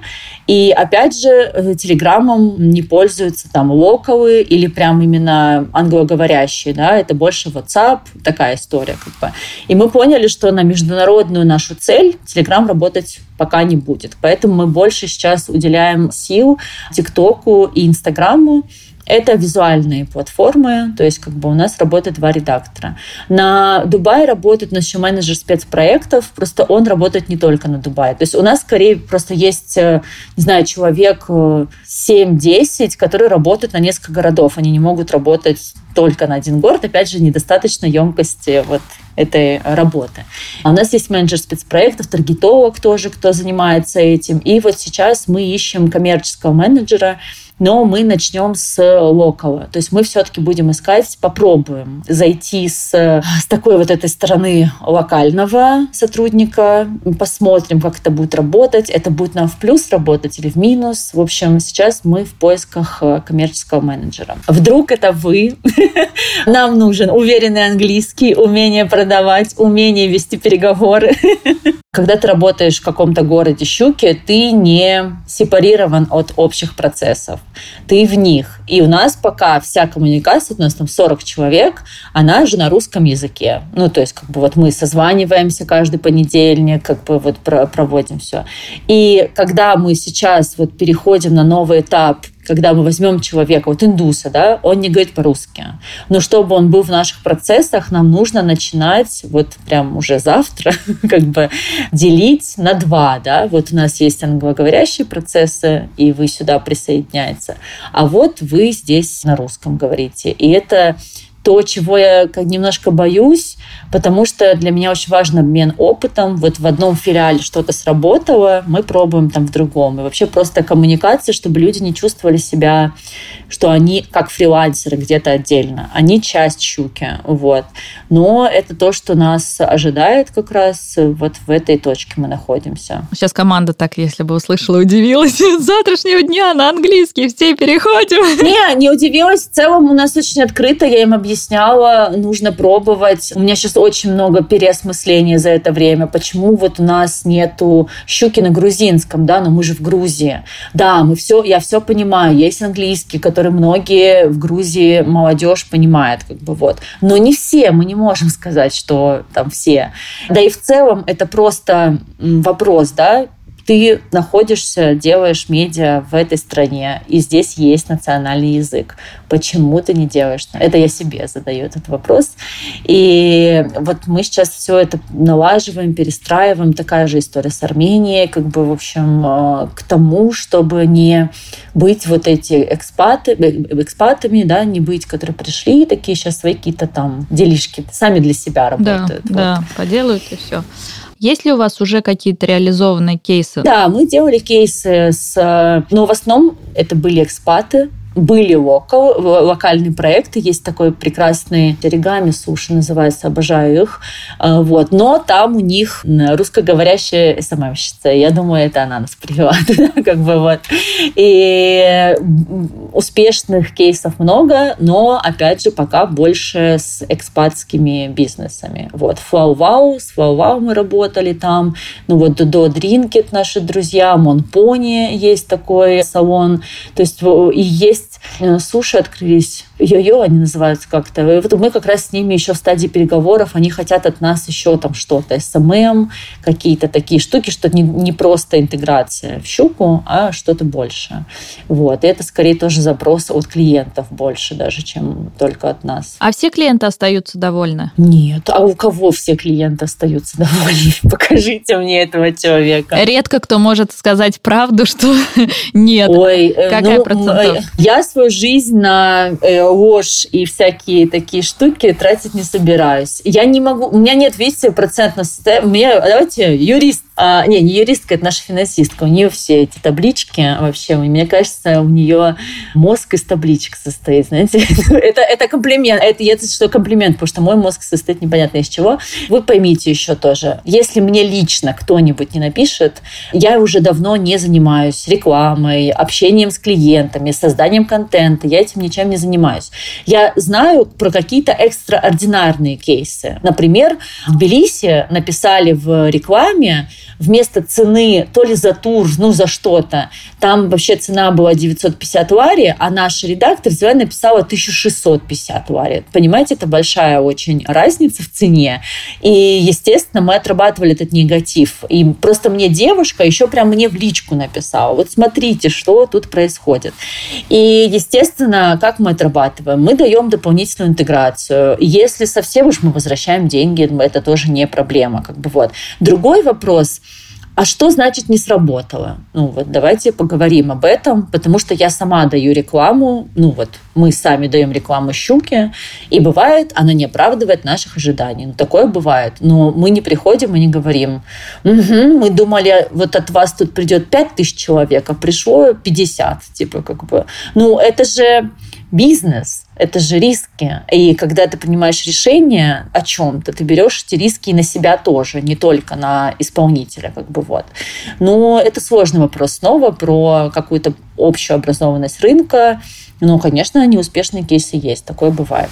И опять же, э, телеграммом не пользуются там локалы или прям именно англоговорящие, да, это больше WhatsApp, такая история как бы. И мы поняли, что на международную нашу цель Телеграм работать пока не будет. Поэтому мы больше сейчас уделяем сил ТикТоку и Инстаграму, это визуальные платформы, то есть как бы у нас работает два редактора. На Дубае работает наш менеджер спецпроектов, просто он работает не только на Дубае. То есть у нас скорее просто есть, э, не знаю, человек 7-10, э, которые работают на несколько городов. Они не могут работать только на один город. Опять же, недостаточно емкости вот этой работы. А у нас есть менеджер спецпроектов, таргетолог тоже, кто занимается этим. И вот сейчас мы ищем коммерческого менеджера, но мы начнем с локала. То есть мы все-таки будем искать, попробуем зайти с, с такой вот этой стороны локального сотрудника, посмотрим, как это будет работать. Это будет нам в плюс работать или в минус. В общем, сейчас мы в поисках э, коммерческого менеджера. Вдруг это вы? Нам нужен уверенный английский, умение продавать, умение вести переговоры. Когда ты работаешь в каком-то городе Щуки, ты не сепарирован от общих процессов. Ты в них. И у нас пока вся коммуникация, у нас там 40 человек, она же на русском языке. Ну, то есть, как бы вот мы созваниваемся каждый понедельник, как бы вот проводим все. И когда мы сейчас вот переходим на новый этап когда мы возьмем человека, вот индуса, да, он не говорит по-русски. Но чтобы он был в наших процессах, нам нужно начинать вот прям уже завтра как бы делить на два, да. Вот у нас есть англоговорящие процессы, и вы сюда присоединяется. А вот вы здесь на русском говорите. И это то, чего я как немножко боюсь, потому что для меня очень важен обмен опытом. Вот в одном филиале что-то сработало, мы пробуем там в другом. И вообще просто коммуникация, чтобы люди не чувствовали себя, что они как фрилансеры где-то отдельно. Они часть щуки. Вот. Но это то, что нас ожидает как раз вот в этой точке мы находимся. Сейчас команда так, если бы услышала, удивилась. С завтрашнего дня на английский все переходим. Не, не удивилась. В целом у нас очень открыто. Я им объясняла, нужно пробовать. У меня сейчас очень много переосмысления за это время. Почему вот у нас нету щуки на грузинском, да, но мы же в Грузии. Да, мы все, я все понимаю. Есть английский, который многие в Грузии молодежь понимает, как бы вот. Но не все, мы не можем сказать, что там все. Да и в целом это просто вопрос, да, ты находишься, делаешь медиа в этой стране, и здесь есть национальный язык. Почему ты не делаешь? Это я себе задаю этот вопрос. И вот мы сейчас все это налаживаем, перестраиваем. Такая же история с Арменией, как бы, в общем, э, к тому, чтобы не быть вот эти экспаты, э, экспатами, да, не быть, которые пришли, такие сейчас свои какие-то там делишки сами для себя работают. Да, вот. да поделают и все. Есть ли у вас уже какие-то реализованные кейсы? Да, мы делали кейсы с... Э, но в основном это были экспаты, были локал, локальные проекты. Есть такой прекрасный оригами суши, называется, обожаю их. А, вот. Но там у них русскоговорящая СММщица. Я думаю, это она нас привела как бы вот. И успешных кейсов много, но, опять же, пока больше с экспатскими бизнесами. Вот. Флау с Флау мы работали там. Ну вот Додо Drinkit наши друзья, Монпони есть такой салон. То есть и есть есть э, суши открылись, йо-йо они называются как-то. И вот мы как раз с ними еще в стадии переговоров, они хотят от нас еще там что-то, SMM, какие-то такие штуки, что не, не просто интеграция в щуку, а что-то больше. Вот. И это скорее тоже запрос от клиентов больше даже, чем только от нас. А все клиенты остаются довольны? Нет. А у кого все клиенты остаются довольны? Покажите мне этого человека. Редко кто может сказать правду, что нет. Ой, э, Какая ну, процентов? Я я свою жизнь на э, ложь и всякие такие штуки тратить не собираюсь. Я не могу, у меня нет, видите, процентного состояния. Давайте юрист а, не, не юристка, это наша финансистка. У нее все эти таблички вообще, мне кажется, у нее мозг из табличек состоит, знаете. это, это комплимент. Это, это что комплимент, потому что мой мозг состоит непонятно из чего. Вы поймите еще тоже, если мне лично кто-нибудь не напишет, я уже давно не занимаюсь рекламой, общением с клиентами, созданием контента. Я этим ничем не занимаюсь. Я знаю про какие-то экстраординарные кейсы. Например, в Тбилиси написали в рекламе, вместо цены то ли за тур, ну за что-то, там вообще цена была 950 лари, а наш редактор взяла написала 1650 лари. Понимаете, это большая очень разница в цене. И, естественно, мы отрабатывали этот негатив. И просто мне девушка еще прям мне в личку написала. Вот смотрите, что тут происходит. И, естественно, как мы отрабатываем? Мы даем дополнительную интеграцию. Если совсем уж мы возвращаем деньги, это тоже не проблема. Как бы вот. Другой вопрос, а что значит не сработало? Ну вот давайте поговорим об этом, потому что я сама даю рекламу, ну вот мы сами даем рекламу щуки, и бывает, она не оправдывает наших ожиданий. Ну такое бывает, но мы не приходим и не говорим, угу, мы думали, вот от вас тут придет 5 тысяч человек, а пришло 50, типа как бы. Ну это же бизнес, это же риски. И когда ты принимаешь решение о чем-то, ты берешь эти риски и на себя тоже, не только на исполнителя, как бы вот. Но это сложный вопрос снова про какую-то общую образованность рынка. Ну, конечно, неуспешные кейсы есть, такое бывает.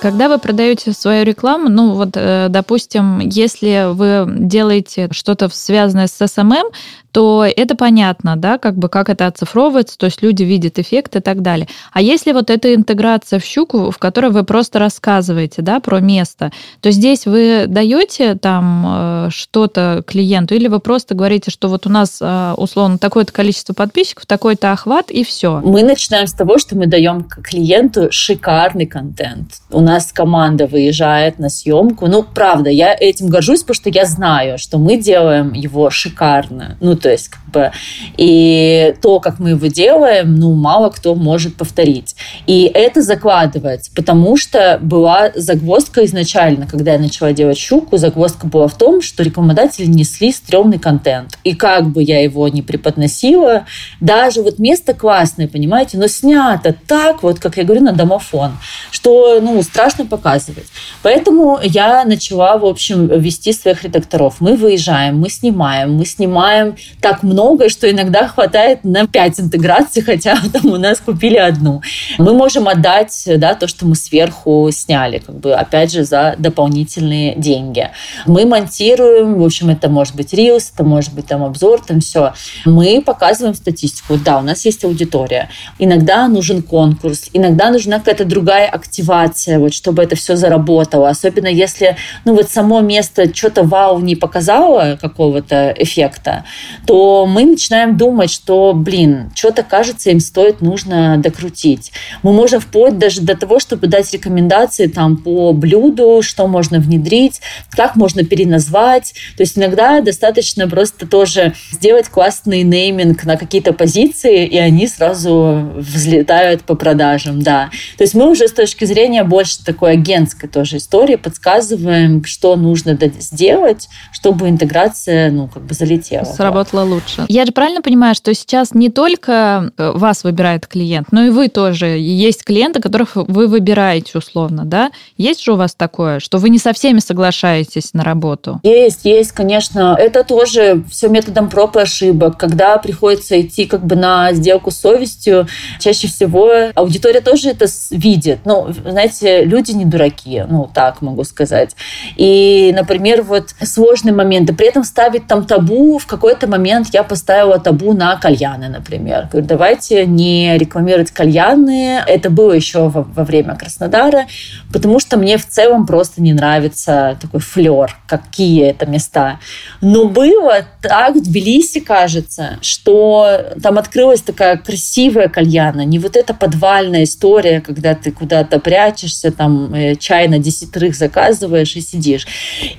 Когда вы продаете свою рекламу, ну вот, э, допустим, если вы делаете что-то связанное с SMM, то это понятно, да, как бы как это оцифровывается, то есть люди видят эффект и так далее. А если вот эта интеграция в щуку, в которой вы просто рассказываете, да, про место, то здесь вы даете там э, что-то клиенту или вы просто говорите, что вот у нас э, условно такое-то количество подписчиков, такой-то охват и все. Мы начинаем с того, что мы даем клиенту шикарный контент. У нас команда выезжает на съемку. Ну, правда, я этим горжусь, потому что я знаю, что мы делаем его шикарно. Ну, то есть, как бы, и то, как мы его делаем, ну, мало кто может повторить. И это закладывается, потому что была загвоздка изначально, когда я начала делать щуку, загвоздка была в том, что рекламодатели несли стрёмный контент. И как бы я его не преподносила, даже вот место классное, понимаете, но снято так, вот, как я говорю, на домофон, что, ну, страшно показывать. Поэтому я начала, в общем, вести своих редакторов. Мы выезжаем, мы снимаем, мы снимаем так много, что иногда хватает на 5 интеграций, хотя там у нас купили одну. Мы можем отдать да, то, что мы сверху сняли, как бы, опять же, за дополнительные деньги. Мы монтируем, в общем, это может быть Reels, это может быть там обзор, там все. Мы показываем статистику. Да, у нас есть аудитория. Иногда нужен конкурс, иногда нужна какая-то другая активация, вот, чтобы это все заработало. Особенно если ну, вот само место что-то вау не показало какого-то эффекта, то мы начинаем думать, что, блин, что-то кажется, им стоит, нужно докрутить. Мы можем вплоть даже до того, чтобы дать рекомендации там по блюду, что можно внедрить, как можно переназвать. То есть иногда достаточно просто тоже сделать классный нейминг на какие-то позиции, и они сразу взлетают по продажам, да. То есть мы уже с точки зрения больше такой агентской тоже истории подсказываем, что нужно сделать, чтобы интеграция, ну, как бы залетела. Сработала вышло лучше. Я же правильно понимаю, что сейчас не только э, вас выбирает клиент, но и вы тоже. Есть клиенты, которых вы выбираете условно, да? Есть же у вас такое, что вы не со всеми соглашаетесь на работу? Есть, есть, конечно. Это тоже все методом проб и ошибок. Когда приходится идти как бы на сделку с совестью, чаще всего аудитория тоже это видит. Ну, знаете, люди не дураки, ну, так могу сказать. И, например, вот сложные моменты. При этом ставить там табу в какой-то момент я поставила табу на кальяны, например. Говорю, давайте не рекламировать кальяны. Это было еще во, во время Краснодара, потому что мне в целом просто не нравится такой флер, какие это места. Но было так в Тбилиси, кажется, что там открылась такая красивая кальяна, не вот эта подвальная история, когда ты куда-то прячешься, там э, чай на десятерых заказываешь и сидишь.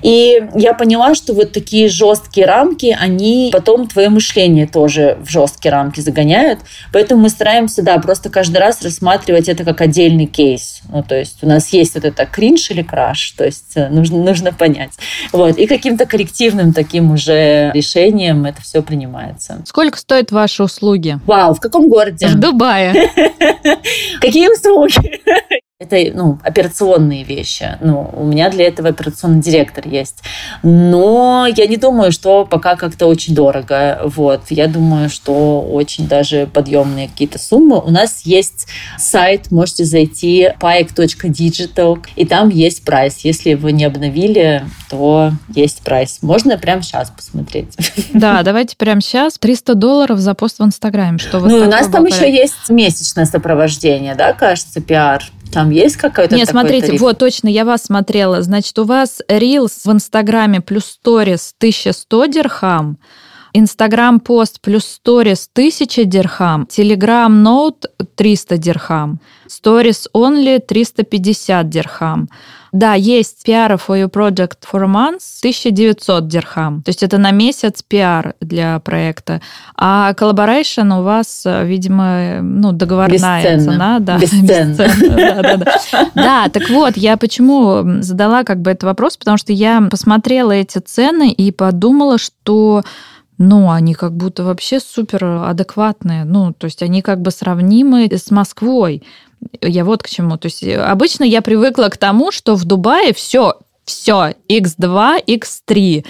И я поняла, что вот такие жесткие рамки, они потом твое мышление тоже в жесткие рамки загоняют. Поэтому мы стараемся, да, просто каждый раз рассматривать это как отдельный кейс. Ну, то есть у нас есть вот это кринж или краш, то есть э, нужно, нужно понять. Вот. И каким-то коллективным таким уже решением это все принимается. Сколько стоят ваши услуги? Вау, в каком городе? В Дубае. Какие услуги? Это ну, операционные вещи. Ну, у меня для этого операционный директор есть. Но я не думаю, что пока как-то очень дорого. Вот. Я думаю, что очень даже подъемные какие-то суммы. У нас есть сайт, можете зайти paik.digital, и там есть прайс. Если вы не обновили, то есть прайс. Можно прямо сейчас посмотреть. Да, давайте прямо сейчас. 300 долларов за пост в Инстаграме. Что ну, у нас там еще есть месячное сопровождение, да, кажется, пиар. Там есть какой-то Нет, смотрите, тариф? вот точно, я вас смотрела. Значит, у вас Reels в Инстаграме плюс Stories 1100 дирхам, Инстаграм пост плюс сторис 1000 дирхам, Телеграм ноут 300 дирхам, сторис only 350 дирхам. Да, есть PR for your project for months 1900 дирхам. То есть это на месяц PR для проекта. А collaboration у вас, видимо, ну, договорная Бесценно. цена. Да, Бесценно. Да, да, да. да, так вот, я почему задала как бы этот вопрос, потому что я посмотрела эти цены и подумала, что ну, они как будто вообще супер адекватные. Ну, то есть они как бы сравнимы с Москвой. Я вот к чему. То есть э, обычно я привыкла к тому, что в Дубае все, все, X2, X3.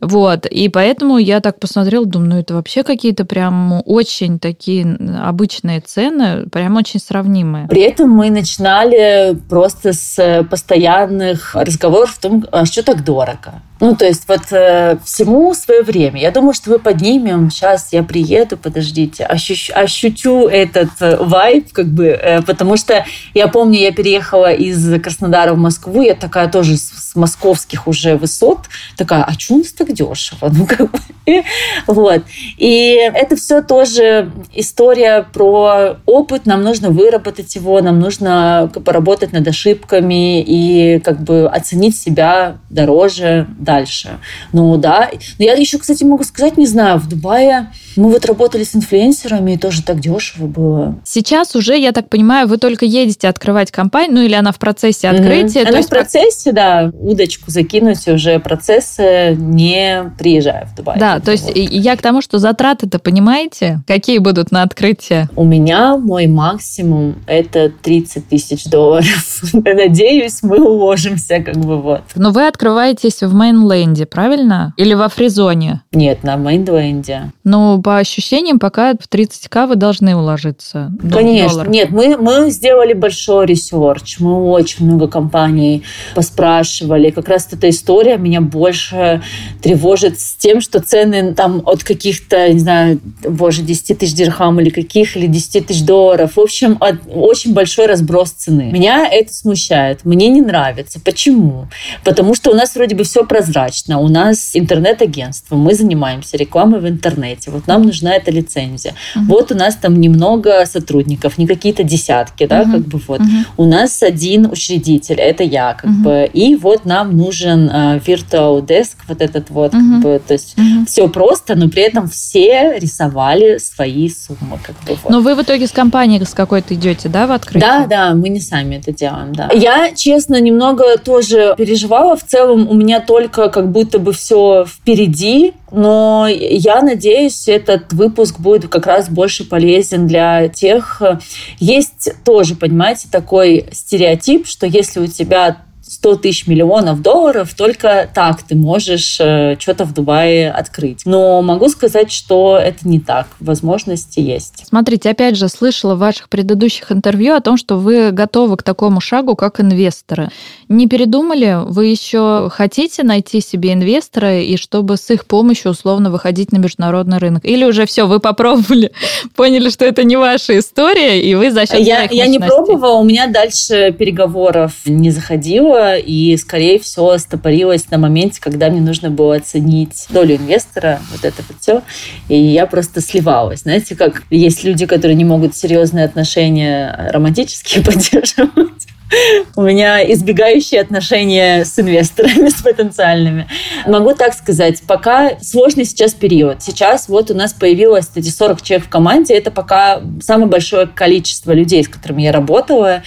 Вот, и поэтому я так посмотрела, думаю, ну это вообще какие-то прям очень такие обычные цены, прям очень сравнимые. При этом мы начинали просто с постоянных разговоров в том, а что так дорого. Ну, то есть вот э, всему свое время. Я думаю, что мы поднимем. Сейчас я приеду, подождите, ощущу, ощутю этот э, вайб, как бы, э, потому что я помню, я переехала из Краснодара в Москву, я такая тоже с, с московских уже высот, такая, а что у нас так дешево? Ну, как бы, вот. И это все тоже история про опыт, нам нужно выработать его, нам нужно поработать над ошибками и как бы оценить себя дороже, дальше. Ну да. Но я еще, кстати, могу сказать, не знаю, в Дубае мы вот работали с инфлюенсерами, и тоже так дешево было. Сейчас уже, я так понимаю, вы только едете открывать компанию, ну или она в процессе открытия. Угу. Она в процессе, да, удочку закинуть уже процесс, не приезжая в Дубай. Да, то есть вот. я к тому, что затраты-то понимаете, какие будут на открытие? У меня мой максимум это 30 тысяч долларов. Надеюсь, мы уложимся, как бы вот. Но вы открываетесь в мейнленде, правильно? Или во фризоне? Нет, на мейнленде. Ну, по ощущениям, пока в 30к вы должны уложиться. Конечно. Доллар. Нет, мы, мы сделали большой research. Мы очень много компаний поспрашивали. Как раз эта история меня больше тревожит с тем, что цены там от каких-то, не знаю, боже, 10 тысяч дирхам или каких, или 10 тысяч долларов. В общем, от, очень большой разброс цены. Меня это смущает. Мне не нравится. Почему? Потому что у нас вроде бы все прозрачно. У нас интернет-агентство. Мы занимаемся рекламой в интернете. Вот нам нужна эта лицензия. Угу. Вот у нас там немного сотрудников, не какие-то десятки, да, угу. как бы вот. Угу. У нас один учредитель, это я, как угу. бы. И вот нам нужен uh, Virtual Desk, вот этот вот, угу. как бы, то есть угу. все просто, но при этом все рисовали свои суммы, как бы вот. Но вы в итоге с компанией с какой-то идете, да, в открытие? Да, да, мы не сами это делаем, да. Я, честно, немного тоже переживала. В целом у меня только как будто бы все впереди, но я надеюсь, этот выпуск будет как раз больше полезен для тех. Есть тоже, понимаете, такой стереотип, что если у тебя 100 тысяч миллионов долларов, только так ты можешь э, что-то в Дубае открыть. Но могу сказать, что это не так. Возможности есть. Смотрите, опять же, слышала в ваших предыдущих интервью о том, что вы готовы к такому шагу, как инвесторы. Не передумали? Вы еще хотите найти себе инвестора и чтобы с их помощью условно выходить на международный рынок? Или уже все, вы попробовали, поняли, что это не ваша история, и вы за счет Я, я не пробовала, у меня дальше переговоров не заходило и, скорее всего, стопорилась на моменте, когда мне нужно было оценить долю инвестора, вот это вот все, и я просто сливалась. Знаете, как есть люди, которые не могут серьезные отношения романтические поддерживать, у меня избегающие отношения с инвесторами, с потенциальными. Могу так сказать, пока сложный сейчас период. Сейчас вот у нас появилось эти 40 человек в команде. Это пока самое большое количество людей, с которыми я работала.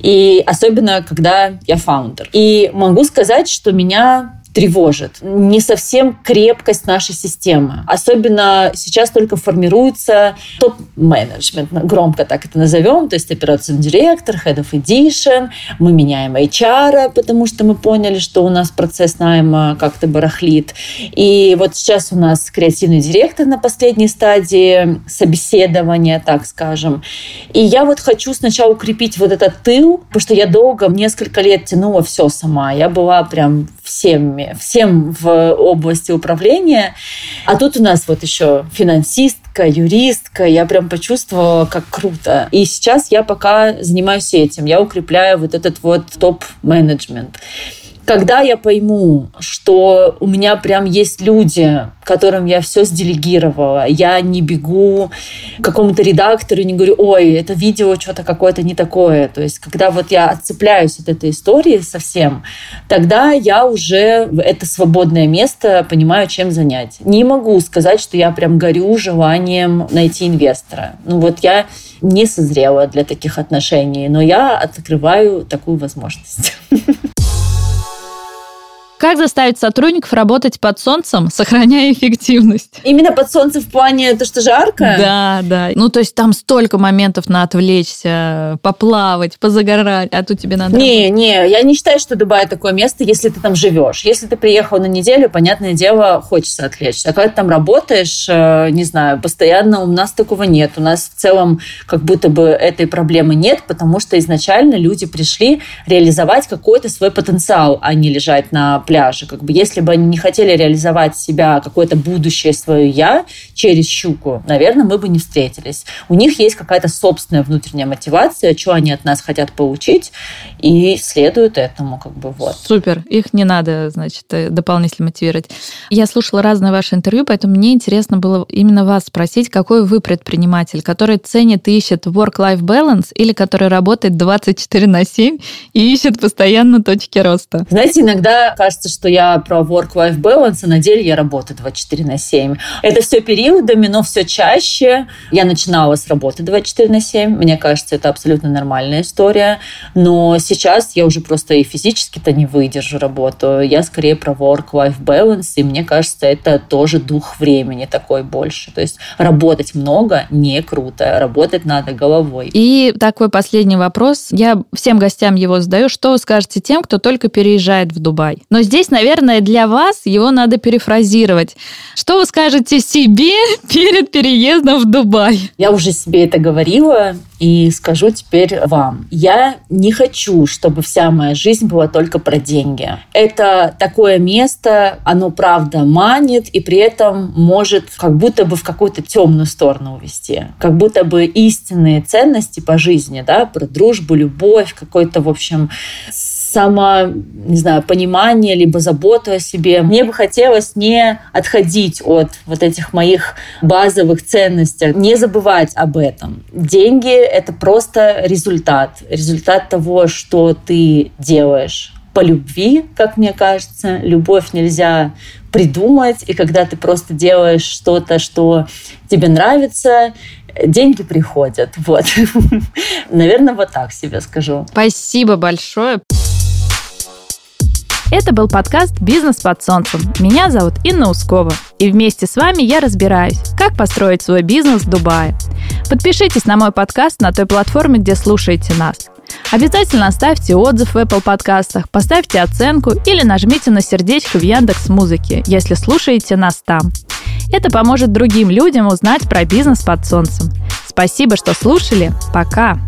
И особенно, когда я фаундер. И могу сказать, что меня тревожит. Не совсем крепкость нашей системы. Особенно сейчас только формируется топ-менеджмент, громко так это назовем, то есть операционный директор, head of edition. Мы меняем HR, потому что мы поняли, что у нас процесс найма как-то барахлит. И вот сейчас у нас креативный директор на последней стадии собеседования, так скажем. И я вот хочу сначала укрепить вот этот тыл, потому что я долго, несколько лет тянула все сама. Я была прям всеми всем в области управления. А тут у нас вот еще финансистка, юристка. Я прям почувствовала, как круто. И сейчас я пока занимаюсь этим. Я укрепляю вот этот вот топ-менеджмент. Когда я пойму, что у меня прям есть люди, которым я все сделегировала, я не бегу к какому-то редактору и не говорю, ой, это видео что-то какое-то не такое. То есть, когда вот я отцепляюсь от этой истории совсем, тогда я уже это свободное место понимаю, чем занять. Не могу сказать, что я прям горю желанием найти инвестора. Ну вот я не созрела для таких отношений, но я открываю такую возможность. Как заставить сотрудников работать под солнцем, сохраняя эффективность? Именно под солнцем в плане то, что жарко? Да, да. Ну, то есть там столько моментов на отвлечься, поплавать, позагорать, а тут тебе надо... Не, работать. не, я не считаю, что Дубай такое место, если ты там живешь. Если ты приехал на неделю, понятное дело, хочется отвлечься. А когда ты там работаешь, э, не знаю, постоянно у нас такого нет. У нас в целом как будто бы этой проблемы нет, потому что изначально люди пришли реализовать какой-то свой потенциал, а не лежать на пляже. Как бы если бы они не хотели реализовать себя, какое-то будущее свое я через щуку, наверное, мы бы не встретились. У них есть какая-то собственная внутренняя мотивация, что они от нас хотят получить, и следуют этому, как бы вот. Супер. Их не надо, значит, э, дополнительно мотивировать. Я слушала разные ваши интервью, поэтому мне интересно было именно вас спросить, какой вы предприниматель, который ценит и ищет work-life balance или который работает 24 на 7 и ищет постоянно точки роста? Знаете, иногда кажется, кажется, что я про work-life balance, а на деле я работаю 24 на 7. Это все периодами, но все чаще. Я начинала с работы 24 на 7. Мне кажется, это абсолютно нормальная история. Но сейчас я уже просто и физически-то не выдержу работу. Я скорее про work-life balance, и мне кажется, это тоже дух времени такой больше. То есть работать много не круто. Работать надо головой. И такой последний вопрос. Я всем гостям его задаю. Что вы скажете тем, кто только переезжает в Дубай? Но здесь, наверное, для вас его надо перефразировать. Что вы скажете себе перед переездом в Дубай? Я уже себе это говорила и скажу теперь вам. Я не хочу, чтобы вся моя жизнь была только про деньги. Это такое место, оно правда манит и при этом может как будто бы в какую-то темную сторону увести. Как будто бы истинные ценности по жизни, да, про дружбу, любовь, какой-то, в общем, само, не знаю, понимание, либо заботу о себе. Мне бы хотелось не отходить от вот этих моих базовых ценностей, не забывать об этом. Деньги — это просто результат. Результат того, что ты делаешь по любви, как мне кажется. Любовь нельзя придумать, и когда ты просто делаешь что-то, что тебе нравится, деньги приходят. Вот. Наверное, вот так себе скажу. Спасибо большое. Это был подкаст «Бизнес под солнцем». Меня зовут Инна Ускова. И вместе с вами я разбираюсь, как построить свой бизнес в Дубае. Подпишитесь на мой подкаст на той платформе, где слушаете нас. Обязательно оставьте отзыв в Apple подкастах, поставьте оценку или нажмите на сердечко в Яндекс Музыке, если слушаете нас там. Это поможет другим людям узнать про бизнес под солнцем. Спасибо, что слушали. Пока!